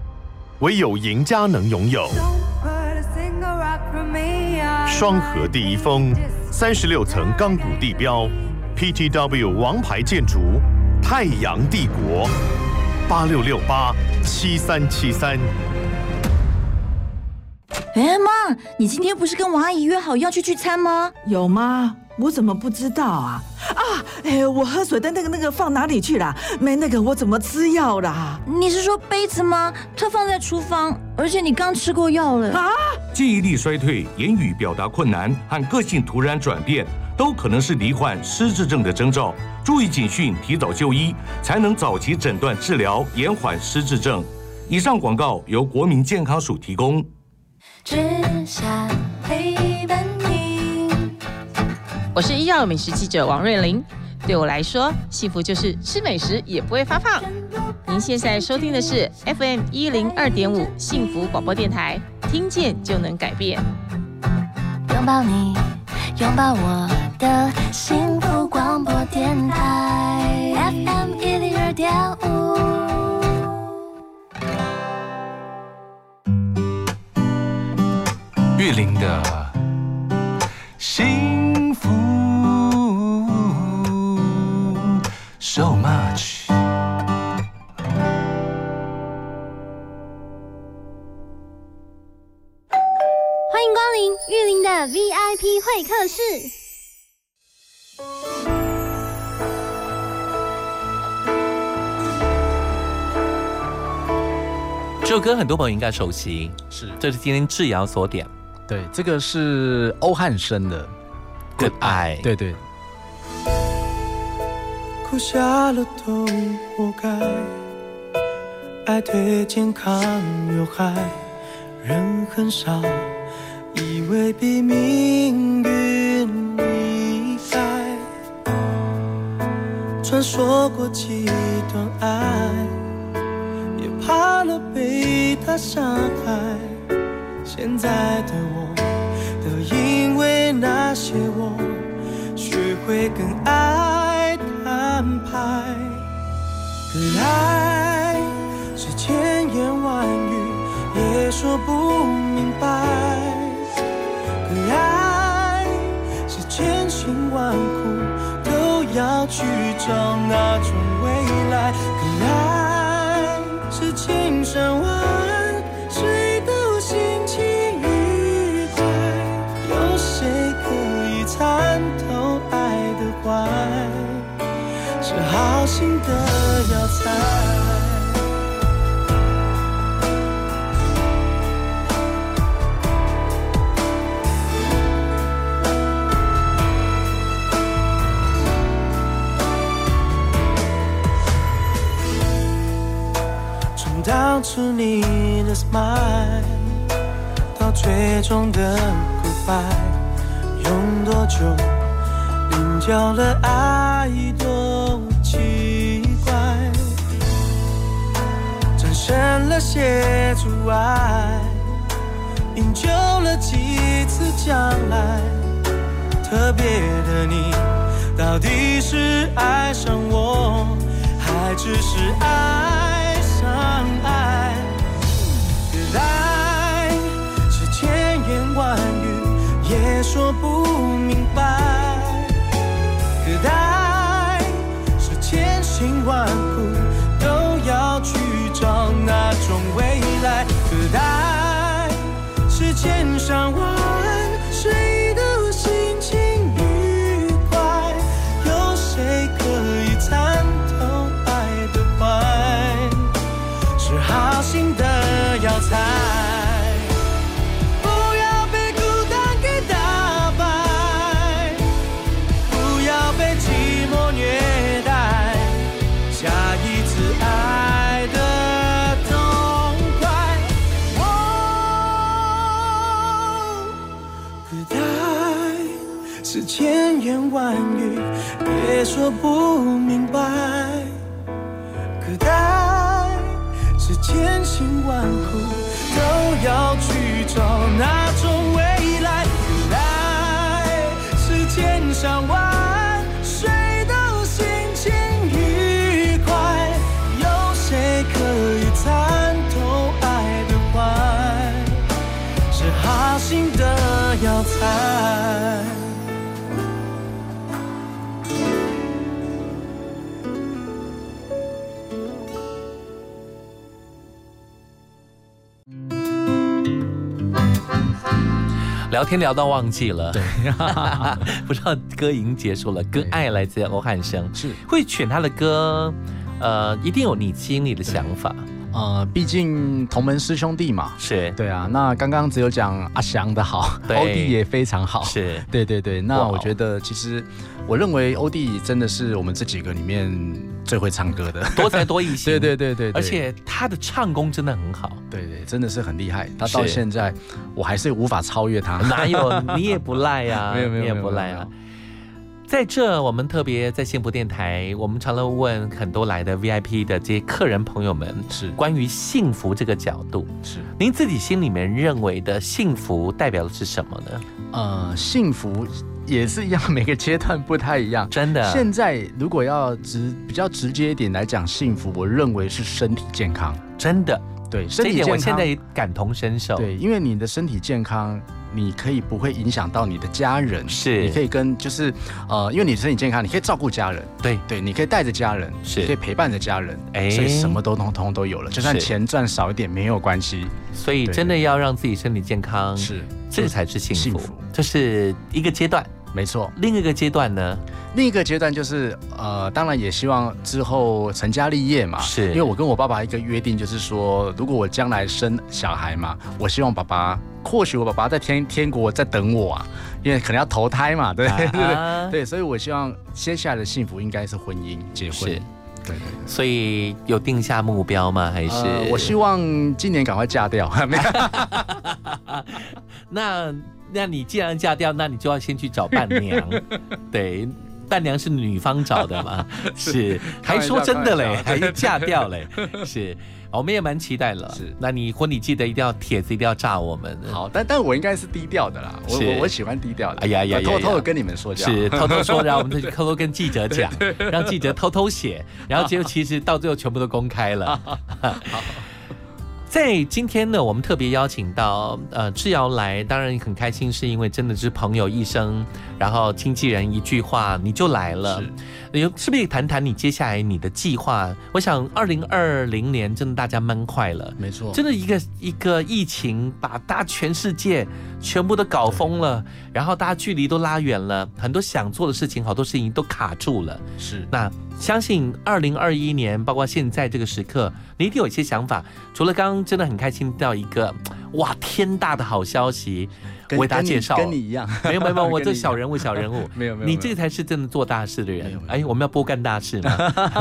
[SPEAKER 13] 唯有赢家能拥有。双河第一峰，三十六层钢骨地标，PTW 王牌建筑，太阳帝国，八六六八七三七三。
[SPEAKER 14] 哎妈，你今天不是跟王阿姨约好要去聚餐吗？
[SPEAKER 15] 有吗？
[SPEAKER 14] 我怎么不知道啊？啊，哎，我喝水的那个那个放哪里去了？没那个，我怎么吃药啦？
[SPEAKER 6] 你是说杯子吗？它放在厨房，而且你刚吃过药了啊！
[SPEAKER 10] 记忆力衰退、言语表达困难和个性突然转变，都可能是罹患失智症的征兆。注意警讯，提早就医，才能早期诊断治疗，延缓失智症。以上广告由国民健康署提供。只想
[SPEAKER 15] 陪伴你。我是医药美食记者王瑞玲。对我来说，幸福就是吃美食也不会发胖。您现在收听的是 FM 一零二点五幸福广播电台，听见就能改变。
[SPEAKER 12] 拥抱你，拥抱我的幸福广播电台 FM 一零二点
[SPEAKER 16] 玉林的幸福，so much。
[SPEAKER 17] 欢迎光临玉林的 VIP 会客室。
[SPEAKER 2] 这首歌很多朋友应该熟悉，
[SPEAKER 3] 是，
[SPEAKER 2] 这是今天智瑶所点。
[SPEAKER 3] 对，这个是欧汉生的《Good Eye》。对对。
[SPEAKER 9] 哭下了都活该，爱对健康有害，人很傻，以为比命运厉害，传说过几段爱，也怕了被他伤害。现在的我，都因为那些我，学会跟爱摊牌。可爱是千言万语也说不明白，可爱是千辛万苦都要去找那种未来，可爱是千山参透爱的坏？是好心的药材。从当初你的 smile 到。最终的 goodbye，用多久凝胶了爱多奇怪，战胜了些阻碍，营救了几次将来。特别的你，到底是爱上我，还只是爱也说不明白，可爱是千辛万苦都要去找那种未来，可爱是千山万说不明
[SPEAKER 2] 聊天聊到忘记了，
[SPEAKER 3] 对，[LAUGHS]
[SPEAKER 2] 不知道歌已经结束了。歌爱来自欧汉声，
[SPEAKER 3] 是
[SPEAKER 2] 会选他的歌，呃，一定有你心里的想法。
[SPEAKER 3] 呃，毕竟同门师兄弟嘛，
[SPEAKER 2] 是
[SPEAKER 3] 对啊。那刚刚只有讲阿翔的好，[LAUGHS] 欧弟也非常好，
[SPEAKER 2] 是 [LAUGHS]
[SPEAKER 3] 对对对。那我觉得其实，我认为欧弟真的是我们这几个里面最会唱歌的，
[SPEAKER 2] 多才多艺型。[LAUGHS]
[SPEAKER 3] 对对对对，
[SPEAKER 2] 而且他的唱功真的很好，
[SPEAKER 3] 对对，真的是很厉害。他到现在，我还是无法超越他。
[SPEAKER 2] 哪有？你也不赖呀，
[SPEAKER 3] 没有没有，
[SPEAKER 2] 你也不赖啊。在这，我们特别在幸福电台，我们常常问很多来的 VIP 的这些客人朋友们，
[SPEAKER 3] 是
[SPEAKER 2] 关于幸福这个角度，
[SPEAKER 3] 是
[SPEAKER 2] 您自己心里面认为的幸福代表的是什么呢？
[SPEAKER 3] 呃，幸福也是一样，每个阶段不太一样，[LAUGHS]
[SPEAKER 2] 真的。
[SPEAKER 3] 现在如果要直比较直接一点来讲，幸福，我认为是身体健康，
[SPEAKER 2] 真的。
[SPEAKER 3] 对，
[SPEAKER 2] 这一点我现在也感同身受。
[SPEAKER 3] 对，因为你的身体健康。你可以不会影响到你的家人，
[SPEAKER 2] 是，
[SPEAKER 3] 你可以跟就是呃，因为你身体健康，你可以照顾家人，
[SPEAKER 2] 对。
[SPEAKER 3] 对，你可以带着家人，
[SPEAKER 2] 是，
[SPEAKER 3] 可以陪伴着家人，
[SPEAKER 2] 哎，
[SPEAKER 3] 所以什么都通通都有了，就算钱赚少一点没有关系，
[SPEAKER 2] 所以真的要让自己身体健康，
[SPEAKER 3] 是，
[SPEAKER 2] 这才是幸
[SPEAKER 3] 福，
[SPEAKER 2] 这是一个阶段，
[SPEAKER 3] 没错。
[SPEAKER 2] 另一个阶段呢？
[SPEAKER 3] 另一个阶段就是呃，当然也希望之后成家立业嘛，
[SPEAKER 2] 是，
[SPEAKER 3] 因为我跟我爸爸一个约定就是说，如果我将来生小孩嘛，我希望爸爸。或许我爸爸在天天国在等我啊，因为可能要投胎嘛，对对对对，所以我希望接下来的幸福应该是婚姻结婚，对对。
[SPEAKER 2] 所以有定下目标吗？还是
[SPEAKER 3] 我希望今年赶快嫁掉。[LAUGHS]
[SPEAKER 2] 那那你既然嫁掉，那你就要先去找伴娘，[LAUGHS] 对，伴娘是女方找的嘛？[LAUGHS] 是，还说真的嘞，还嫁掉嘞，[LAUGHS] 是。我们也蛮期待了，
[SPEAKER 3] 是。
[SPEAKER 2] 那你婚礼记得一定要帖子一定要炸我们。
[SPEAKER 3] 好，但但我应该是低调的啦，我我我喜欢低调的。哎呀呀，偷偷的跟你们说，
[SPEAKER 2] 是偷偷说，然后我们就偷偷跟记者讲，让记者偷偷写，然后结果其实到最后全部都公开了。好。在今天呢，我们特别邀请到呃志尧来，当然很开心，是因为真的是朋友一生，然后经纪人一句话你就来了。你是不是谈谈你接下来你的计划？我想二零二零年真的大家闷坏了，
[SPEAKER 3] 没错，
[SPEAKER 2] 真的一个一个疫情把大家全世界全部都搞疯了，然后大家距离都拉远了，很多想做的事情，好多事情都卡住了。
[SPEAKER 3] 是
[SPEAKER 2] 那。相信二零二一年，包括现在这个时刻，你一定有一些想法。除了刚刚真的很开心到一个 [TSK] 哇天大的好消息，为大家介绍，
[SPEAKER 3] 跟你一样，
[SPEAKER 2] 没有没有没有，[LAUGHS] 我这小人物小人物，[LAUGHS]
[SPEAKER 3] 没有没有，
[SPEAKER 2] 你这才是真的做大事的人。哎，我们要播干大事嘛，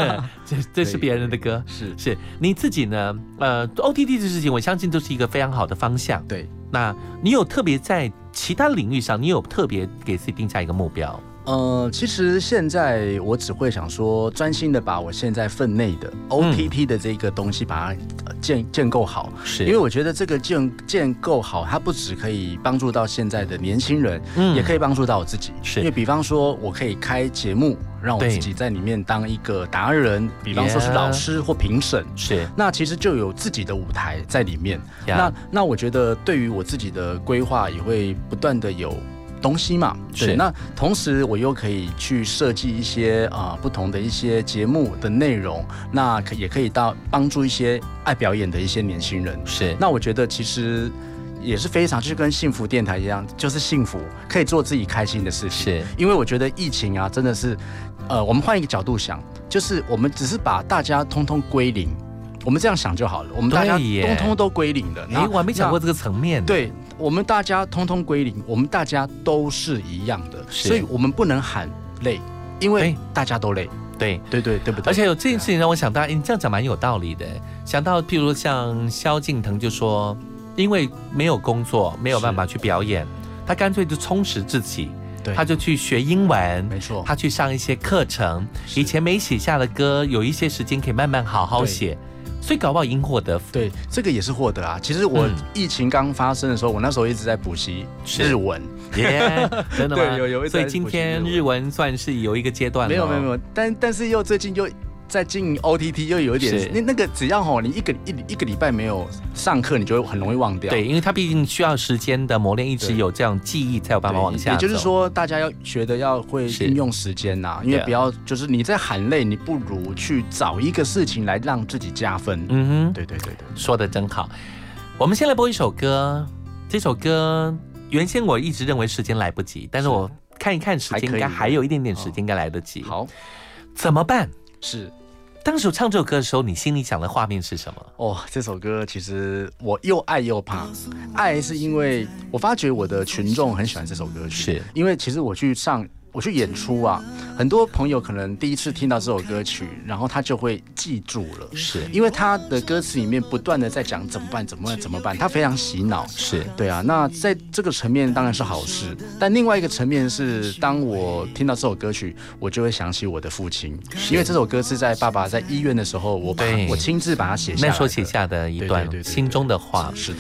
[SPEAKER 2] [LAUGHS] 这这是别人的歌，
[SPEAKER 3] 是
[SPEAKER 2] 是，你自己呢？呃，O T T 这事情，我相信都是一个非常好的方向。
[SPEAKER 3] 对，
[SPEAKER 2] 那你有特别在其他领域上，你有特别给自己定下一个目标？
[SPEAKER 3] 呃，其实现在我只会想说，专心的把我现在分内的 OTT 的这个东西把它建建构好，
[SPEAKER 2] 是。
[SPEAKER 3] 因为我觉得这个建建构好，它不只可以帮助到现在的年轻人，嗯，也可以帮助到我自己，
[SPEAKER 2] 是。
[SPEAKER 3] 因为比方说我可以开节目，让我自己在里面当一个达人，比方说是老师或评审，
[SPEAKER 2] 是。
[SPEAKER 3] 那其实就有自己的舞台在里面，那那我觉得对于我自己的规划也会不断的有。东西嘛，
[SPEAKER 2] 对
[SPEAKER 3] 那同时我又可以去设计一些啊不同的一些节目的内容，那可也可以到帮助一些爱表演的一些年轻人。
[SPEAKER 2] 是，
[SPEAKER 3] 那我觉得其实也是非常，就是跟幸福电台一样，就是幸福可以做自己开心的事情。
[SPEAKER 2] 是，
[SPEAKER 3] 因为我觉得疫情啊，真的是，呃，我们换一个角度想，就是我们只是把大家通通归零，我们这样想就好了，我们大家通通都归零了。
[SPEAKER 2] 哎，我还没想过这个层面。
[SPEAKER 3] 对。我们大家通通归零，我们大家都是一样的，所以我们不能喊累，因为大家都累。
[SPEAKER 2] 对
[SPEAKER 3] 对对对不对？
[SPEAKER 2] 而且有这件事情让我想到，你这样讲蛮有道理的。想到譬如像萧敬腾就说，因为没有工作，没有办法去表演，他干脆就充实自己，他就去学英文，
[SPEAKER 3] 没错，
[SPEAKER 2] 他去上一些课程，以前没写下的歌，有一些时间可以慢慢好好写。所以搞不好已经获得，
[SPEAKER 3] 对，这个也是获得啊。其实我疫情刚发生的时候，我那时候一直在补习日文，[LAUGHS]
[SPEAKER 2] 耶，真的吗？
[SPEAKER 3] 对，有有。
[SPEAKER 2] 所以今天日文算是有一个阶段，
[SPEAKER 3] 没有没有没有，但但是又最近又。在经营 OTT 又有一点，那那个只要吼你一个一一个礼拜没有上课，你就会很容易忘掉。
[SPEAKER 2] 对，因为它毕竟需要时间的磨练，一直有这样记忆才有办法往下。
[SPEAKER 3] 也就是说，大家要学的要会运用时间呐，因为不要就是你在喊累，你不如去找一个事情来让自己加分。嗯哼，对对对对，
[SPEAKER 2] 说的真好。我们先来播一首歌，这首歌。原先我一直认为时间来不及，但是我看一看时间，应该还有一点点时间应该来得及。
[SPEAKER 3] 好，
[SPEAKER 2] 怎么办？
[SPEAKER 3] 是。
[SPEAKER 2] 当时唱这首歌的时候，你心里想的画面是什么？
[SPEAKER 3] 哦，这首歌其实我又爱又怕。爱是因为我发觉我的群众很喜欢这首歌曲，
[SPEAKER 2] 是
[SPEAKER 3] 因为其实我去上。我去演出啊，很多朋友可能第一次听到这首歌曲，然后他就会记住了，
[SPEAKER 2] 是。
[SPEAKER 3] 因为他的歌词里面不断的在讲怎么办，怎么办，怎么办，他非常洗脑，
[SPEAKER 2] 是。
[SPEAKER 3] 对啊。那在这个层面当然是好事，但另外一个层面是，当我听到这首歌曲，我就会想起我的父亲，因为这首歌是在爸爸在医院的时候，我把我亲自把它写下，
[SPEAKER 2] 那时候写下的一段心中的话，
[SPEAKER 3] 是的。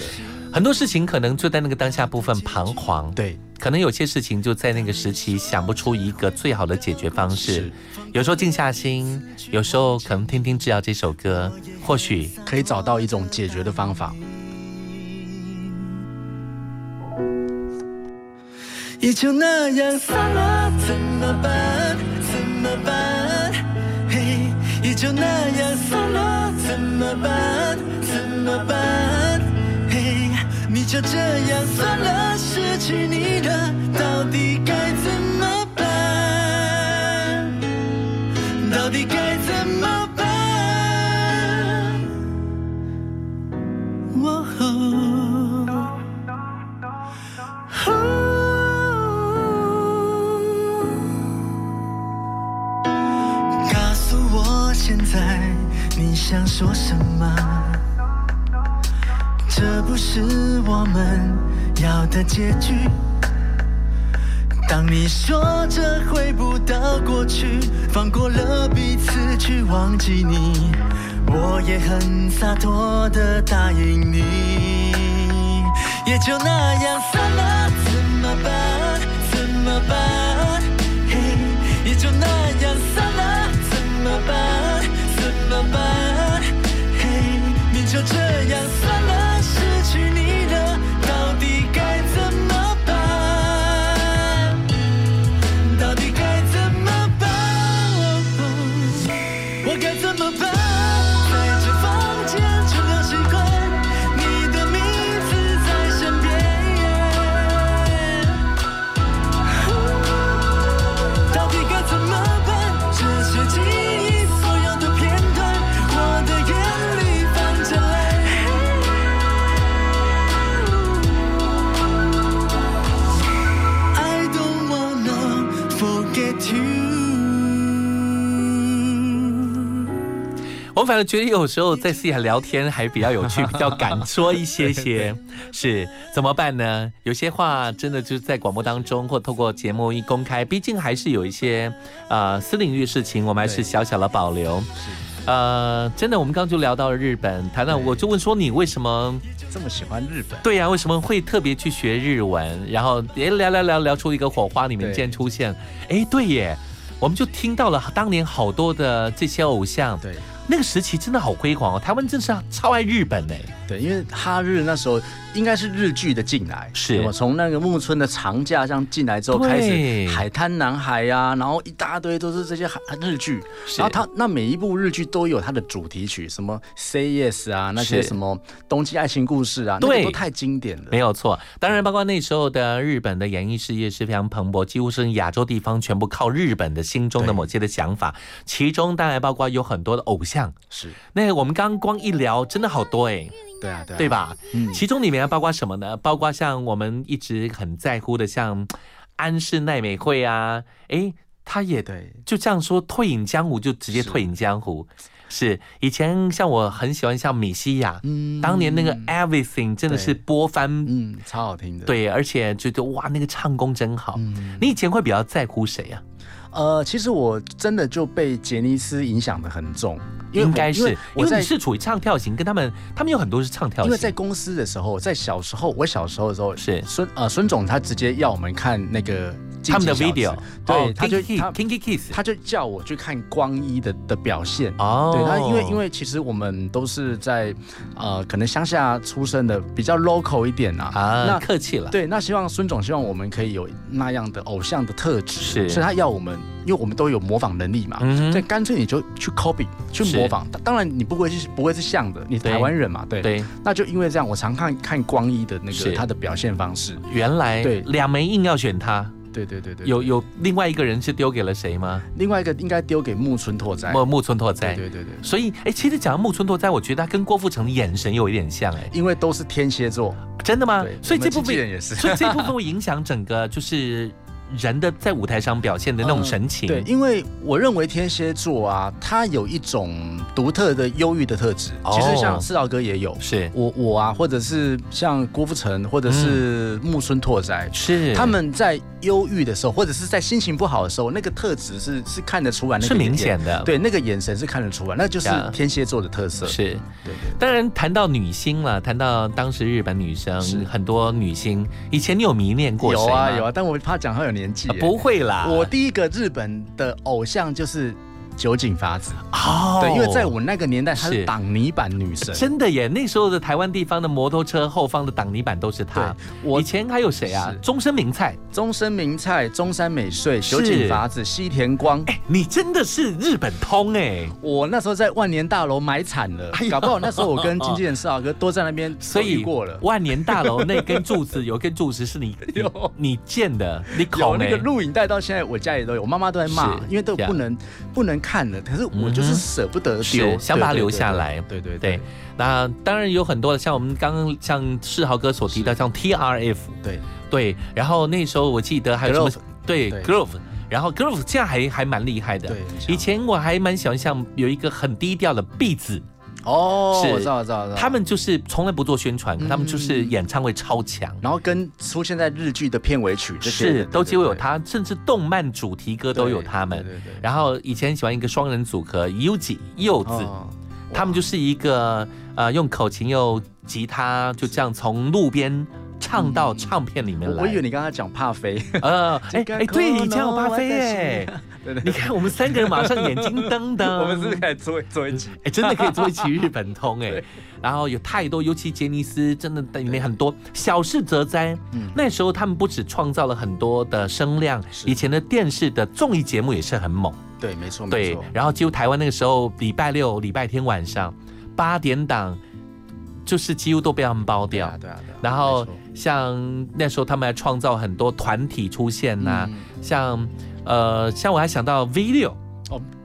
[SPEAKER 2] 很多事情可能就在那个当下部分彷徨，
[SPEAKER 3] 对，
[SPEAKER 2] 可能有些事情就在那个时期想不出一个最好的解决方式。有时候静下心，有时候可能听听《治疗》这首歌，或许
[SPEAKER 3] 可以找到一种解决的方法。
[SPEAKER 4] 也就那样散了，怎么办？怎么办？嘿，也就那样散了，怎么办？怎么办？嘿你就这样算了，失去你了，到底该怎么办？到底该怎么办？哦，告诉我现在你想说什么？这不是我们要的结局。当你说着回不到过去，放过了彼此去忘记你，我也很洒脱的答应你。也就那样算了，怎么办？怎么办？嘿，也就那样算了，怎么办？怎么办？嘿，你就这样算我
[SPEAKER 2] 反而觉得有时候在私下聊天还比较有趣，[LAUGHS] 比较敢说一些些。是怎么办呢？有些话真的就是在广播当中或透过节目一公开，毕竟还是有一些呃私领域事情，我们还是小小的保留。呃，真的，我们刚刚就聊到了日本，谈到我就问说你为什么
[SPEAKER 3] 这么喜欢日本？
[SPEAKER 2] 对呀，为什么会特别去学日文？然后诶聊聊聊聊出一个火花，里面竟然出现，哎，对耶，我们就听到了当年好多的这些偶像，
[SPEAKER 3] 对。
[SPEAKER 2] 那个时期真的好辉煌哦，台湾真是超爱日本呢。
[SPEAKER 3] 对，因为哈日那时候应该是日剧的进来，
[SPEAKER 2] 是。
[SPEAKER 3] 从那个木村的长假这样进来之后开始，海滩男孩呀，然后一大堆都是这些海日剧，然后他那每一部日剧都有它的主题曲，什么 Say Yes 啊，那些什么冬季爱情故事啊，对，都太经典了。
[SPEAKER 2] 没有错，当然包括那时候的日本的演艺事业是非常蓬勃，几乎是亚洲地方全部靠日本的心中的某些的想法，其中当然包括有很多的偶像。像
[SPEAKER 3] 是。
[SPEAKER 2] 那我们刚刚光一聊，真的好多哎，
[SPEAKER 3] 对啊，对
[SPEAKER 2] 对吧？嗯，其中里面包括什么呢？包括像我们一直很在乎的，像安室奈美惠啊，哎，他也
[SPEAKER 3] 对，
[SPEAKER 2] 就这样说退隐江湖，就直接退隐江湖。是以前像我很喜欢像米西亚，嗯，当年那个 Everything 真的是播翻，
[SPEAKER 3] 嗯，超好听的，
[SPEAKER 2] 对，而且觉得哇，那个唱功真好。你以前会比较在乎谁啊？
[SPEAKER 3] 呃，其实我真的就被杰尼斯影响的很重，
[SPEAKER 2] 应该是因为你是处于唱跳型，跟他们他们有很多是唱跳型。
[SPEAKER 3] 因为在公司的时候，在小时候，我小时候的时候
[SPEAKER 2] 是
[SPEAKER 3] 孙呃孙总他直接要我们看那个
[SPEAKER 2] 他们的 video，
[SPEAKER 3] 子对，
[SPEAKER 2] 哦
[SPEAKER 3] 他就
[SPEAKER 2] Kinky-
[SPEAKER 3] 他
[SPEAKER 2] Kinky Kiss，
[SPEAKER 3] 他就叫我去看光一的的表现。
[SPEAKER 2] 哦
[SPEAKER 3] 对，他因为因为其实我们都是在呃可能乡下出生的，比较 local 一点啊。
[SPEAKER 2] 啊
[SPEAKER 3] 那
[SPEAKER 2] 客气了
[SPEAKER 3] 对，那希望孙总希望我们可以有那样的偶像的特质，
[SPEAKER 2] 是
[SPEAKER 3] 所以他要我们，因为我们都有模仿能力嘛，所以干脆你就去 copy 去模仿。当然你不会是不会是像的，你台湾人嘛，对
[SPEAKER 2] 对。
[SPEAKER 3] 那就因为这样，我常看看光一的那
[SPEAKER 2] 是
[SPEAKER 3] 个他的表现方式。
[SPEAKER 2] 原来
[SPEAKER 3] 对
[SPEAKER 2] 两枚硬要选他，
[SPEAKER 3] 对对对对，
[SPEAKER 2] 有有另外一个人是丢给了谁吗？
[SPEAKER 3] 另外一个应该丢给木村拓哉。
[SPEAKER 2] 木木村拓哉，
[SPEAKER 3] 对对对对
[SPEAKER 2] 所以，哎，其实讲到木村拓哉，我觉得他跟郭富城的眼神有一点像，哎，
[SPEAKER 3] 因为都是天蝎座，
[SPEAKER 2] 真的吗？所以这部分
[SPEAKER 3] 也是
[SPEAKER 2] 所以这部分会影响整个就是人的在舞台上表现的那种神情。
[SPEAKER 3] 对，因为我认为天蝎座啊，他有一种独特的忧郁的特质。
[SPEAKER 2] 哦
[SPEAKER 3] 其实像四道哥也有，
[SPEAKER 2] 是
[SPEAKER 3] 我我啊，或者是像郭富城，或者是木村拓哉，
[SPEAKER 2] 嗯是
[SPEAKER 3] 他们在忧郁的时候，或者是在心情不好的时候，那个特质是是看得出来，那个
[SPEAKER 2] 是明显的
[SPEAKER 3] 对，那个眼神是看得出来，那就是天蝎座的特色。
[SPEAKER 2] 是，
[SPEAKER 3] 对对。
[SPEAKER 2] 当然谈到女星了，谈到当时日本女生，很多女星，以前你有迷恋过谁？
[SPEAKER 3] 有啊有啊，但我怕讲他有年纪耶、
[SPEAKER 2] 啊不会啦。
[SPEAKER 3] 我第一个日本的偶像就是酒井法子。
[SPEAKER 2] 哦
[SPEAKER 3] 对，因为在我那个年代，她
[SPEAKER 2] 是
[SPEAKER 3] 是挡泥板女神。
[SPEAKER 2] 真的耶！那时候的台湾地方的摩托车后方的挡泥板都是她。
[SPEAKER 3] 我
[SPEAKER 2] 以前还有谁啊
[SPEAKER 3] 是？
[SPEAKER 2] 终身名菜，
[SPEAKER 3] 中森明菜、中山美穗、
[SPEAKER 2] 是
[SPEAKER 3] 酒井法子、西田光。
[SPEAKER 2] 哎，你真的是日本通哎！
[SPEAKER 3] 我那时候在万年大楼买惨了，搞不好那时候我跟经纪人四老哥都在那边
[SPEAKER 2] 所以
[SPEAKER 3] 过了。
[SPEAKER 2] 万年大楼那根柱子有根柱子是你 [LAUGHS] 你你建的，你
[SPEAKER 3] 有那个录影带到现在我家里都有，我妈妈都在骂，因为都不能不能看了。可是我就是舍不得丢，
[SPEAKER 2] 是想把它留下来。
[SPEAKER 3] 对对
[SPEAKER 2] 对，那当然有很多的，像我们刚刚像世豪哥所提到，像 TRF，
[SPEAKER 3] 对。
[SPEAKER 2] 对，然后那时候我记得还有什么
[SPEAKER 3] Grove
[SPEAKER 2] 对
[SPEAKER 3] 对。
[SPEAKER 2] Grove。然后 Grove 这样还还蛮厉害的，
[SPEAKER 3] 对
[SPEAKER 2] 以前我还蛮喜欢像有一个很低调的 B 子，
[SPEAKER 3] 哦，
[SPEAKER 2] 是。
[SPEAKER 3] 我知道，我知道，我知道。
[SPEAKER 2] 他们就是从来不做宣传，他们就是演唱会超强，
[SPEAKER 3] 然后跟出现在日剧的片尾曲这些
[SPEAKER 2] 是都几乎有他，甚至动漫主题歌都有他们。
[SPEAKER 3] 对对对
[SPEAKER 2] 然后以前喜欢一个双人组合 Uzi 柚子，
[SPEAKER 3] 哦
[SPEAKER 2] 他们就是一个呃用口琴又吉他就这样从路边唱到唱片里面来。
[SPEAKER 3] 我我以为你刚才讲帕菲，
[SPEAKER 2] 呃，[LAUGHS] 哎哎，对，以前有巴菲哎，
[SPEAKER 3] 对对
[SPEAKER 2] 你看我们三个人马上眼睛瞪瞪，[LAUGHS]
[SPEAKER 3] 我们是不是可以做做一期？
[SPEAKER 2] 哎，真的可以做一期日本通哎。[LAUGHS] 然后有太多，尤其杰尼斯，真的里面很多小事则哉。
[SPEAKER 3] 嗯
[SPEAKER 2] 那时候他们不止创造了很多的声量，以前的电视的综艺节目也是很猛。
[SPEAKER 3] 对，没错，没
[SPEAKER 2] 对
[SPEAKER 3] 错。，
[SPEAKER 2] 然后几乎台湾那个时候礼拜六、礼拜天晚上八点档，就是几乎都被他们包掉。
[SPEAKER 3] 对啊，对啊。
[SPEAKER 2] 然后像那时候他们还创造很多团体出现呐、
[SPEAKER 3] 嗯
[SPEAKER 2] 像呃像我还想到 V 六。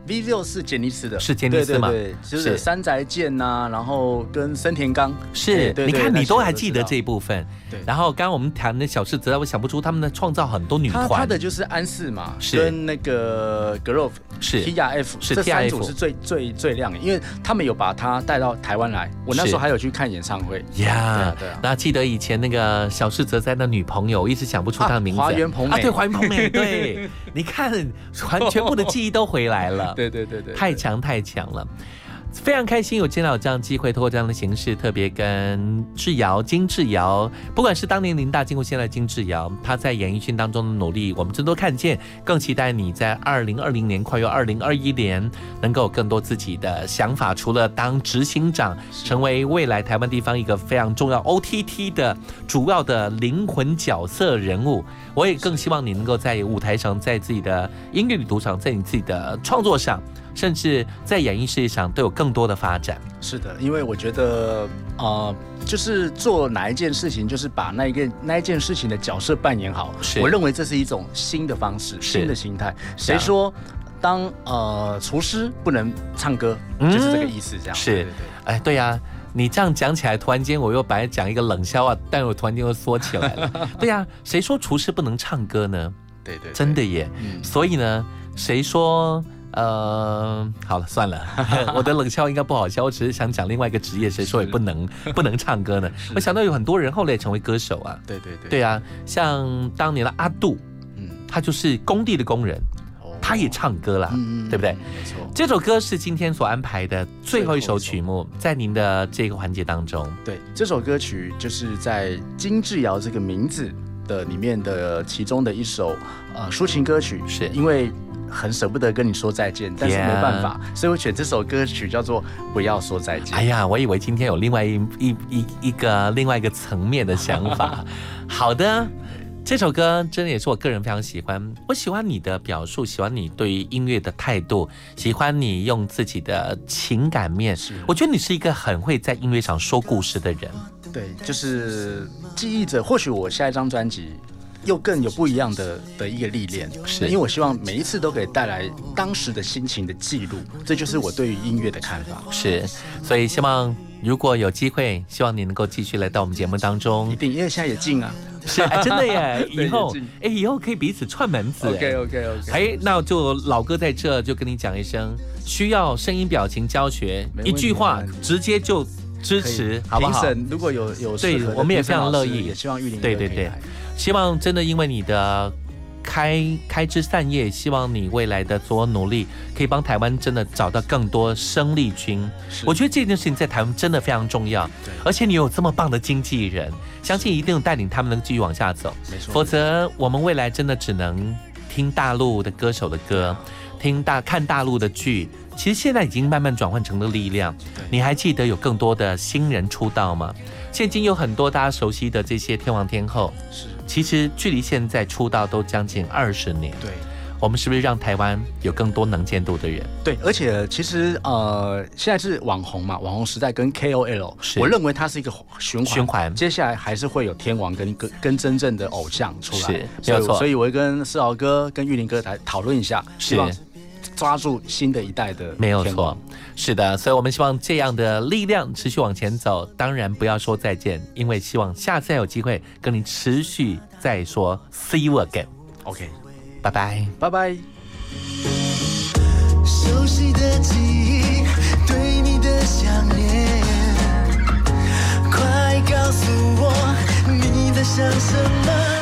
[SPEAKER 3] 哦，V 六是杰尼斯的，
[SPEAKER 2] 是杰尼斯嘛
[SPEAKER 3] 对对对，就是
[SPEAKER 2] 是。
[SPEAKER 3] 山宅健呐，然后跟森田刚，
[SPEAKER 2] 是
[SPEAKER 3] 对，对
[SPEAKER 2] 你看你都还记得这一部分。
[SPEAKER 3] 对。
[SPEAKER 2] 然后刚刚我们谈的小事则，我想不出他们的创造很多女
[SPEAKER 3] 团。他
[SPEAKER 2] 团。
[SPEAKER 3] 的就是安室嘛，
[SPEAKER 2] 是。
[SPEAKER 3] 跟那个 Grove
[SPEAKER 2] 是。
[SPEAKER 3] T R F
[SPEAKER 2] 是
[SPEAKER 3] 这三
[SPEAKER 2] TRF
[SPEAKER 3] 组是最最最亮的，因为他们有把他带到台湾来，我那时候还有去看演唱会。对
[SPEAKER 2] 呀
[SPEAKER 3] 啊，对啊，
[SPEAKER 2] 那记得以前那个小室哲哉的女朋友，一直想不出她的名字。
[SPEAKER 3] 啊华原朋美。
[SPEAKER 2] 啊，对，华原朋美，对，[LAUGHS] 你看，全全部的记忆都回来了。[LAUGHS]
[SPEAKER 3] 对对对对，
[SPEAKER 2] 太强太强了。非常开心有见到有这样机会，通过这样的形式，特别跟智瑶、金智瑶，不管是当年林大金或现在金智瑶，他在演艺圈当中的努力，我们真都看见。更期待你在二零二零年跨越二零二一年，能够有更多自己的想法。除了当执行长，成为未来台湾地方一个非常重要 OTT 的主要的灵魂角色人物，我也更希望你能够在舞台上，在自己的音乐旅途上，在你自己的创作上。甚至在演艺事业上都有更多的发展。
[SPEAKER 3] 是的，因为我觉得，呃，就是做哪一件事情，就是把那一个那一件事情的角色扮演好。我认为这是一种新的方式，新的心态。谁说当呃厨师不能唱歌，就是这个意思，这样。
[SPEAKER 2] 是，
[SPEAKER 3] 对对
[SPEAKER 2] 哎，对呀、你这样讲起来，突然间我又本来讲一个冷笑话，但我突然间又缩起来了。[LAUGHS] 对呀、谁说厨师不能唱歌呢？
[SPEAKER 3] 对对对
[SPEAKER 2] 真的耶。
[SPEAKER 3] 嗯
[SPEAKER 2] 所以呢，谁说？呃，好了，算了，[LAUGHS] 我的冷笑应该不好笑，我只是想讲另外一个职业，谁说也不能不能唱歌呢？我想到有很多人后来也成为歌手啊。
[SPEAKER 3] 对对对。
[SPEAKER 2] 对啊，像当年的阿杜，
[SPEAKER 3] 嗯，
[SPEAKER 2] 他就是工地的工人，他也唱歌啦，对不对？
[SPEAKER 3] 没错。
[SPEAKER 2] 这首歌是今天所安排的最后一首曲目，在您的这个环节当中，
[SPEAKER 3] 对，这首歌曲就是在金志尧这个名字的里面的其中的一首呃抒情歌曲，
[SPEAKER 2] 是。
[SPEAKER 3] 因为很舍不得跟你说再见，但是没办法，所以我选这首歌曲叫做《不要说再见》。
[SPEAKER 2] 哎呀，我以为今天有另外一一一一个另外一个层面的想法。[LAUGHS] 好的。这首歌真的也是我个人非常喜欢，我喜欢你的表述，喜欢你对于音乐的态度，喜欢你用自己的情感面。我觉得你是一个很会在音乐上说故事的人。
[SPEAKER 3] 对，就是记忆者。或许我下一张专辑又更有不一样的的一个历练，
[SPEAKER 2] 是
[SPEAKER 3] 因为我希望每一次都可以带来当时的心情的记录，这就是我对于音乐的看法。
[SPEAKER 2] 是，所以希望如果有机会，希望你能够继续来到我们节目当中。
[SPEAKER 3] 一定，因为现在也近啊。
[SPEAKER 2] 是，哎，真的耶！[LAUGHS] 以后，哎，以后可以彼此串门子。
[SPEAKER 3] OK OK OK。
[SPEAKER 2] 哎，那就老哥在这就跟你讲一声，需要声音表情教学，一句话直接就支持，好不好？
[SPEAKER 3] 评审如果有有
[SPEAKER 2] 对，我们也非常乐意，
[SPEAKER 3] 也希望玉林
[SPEAKER 2] 对对对，希望真的因为你的。开开枝散叶，希望你未来的所有努力可以帮台湾真的找到更多生力军。我觉得这件事情在台湾真的非常重要。而且你有这么棒的经纪人，相信一定带领他们能继续往下走。
[SPEAKER 3] 没错，
[SPEAKER 2] 否则我们未来真的只能听大陆的歌手的歌，听大看大陆的剧。其实现在已经慢慢转换成了力量。你还记得有更多的新人出道吗？现今有很多大家熟悉的这些天王天后。
[SPEAKER 3] 是。
[SPEAKER 2] 其实距离现在出道都将近二十年，
[SPEAKER 3] 对，
[SPEAKER 2] 我们是不是让台湾有更多能见度的人？
[SPEAKER 3] 对，而且其实呃，现在是网红嘛，网红时代跟 KOL，我认为它是一个循环，
[SPEAKER 2] 循环。
[SPEAKER 3] 接下来还是会有天王跟跟跟真正的偶像出来，
[SPEAKER 2] 是，没有错。
[SPEAKER 3] 所以我会跟世豪哥、跟玉林哥来讨论一下，希望抓住新的一代的，
[SPEAKER 2] 没有错。是的，所以我们希望这样的力量持续往前走。当然不要说再见，因为希望下次还有机会跟你持续再说 see you again。
[SPEAKER 3] OK，
[SPEAKER 2] 拜拜，
[SPEAKER 3] 拜拜。
[SPEAKER 4] 熟悉的记忆，对你的想念，快告诉我你在想什么。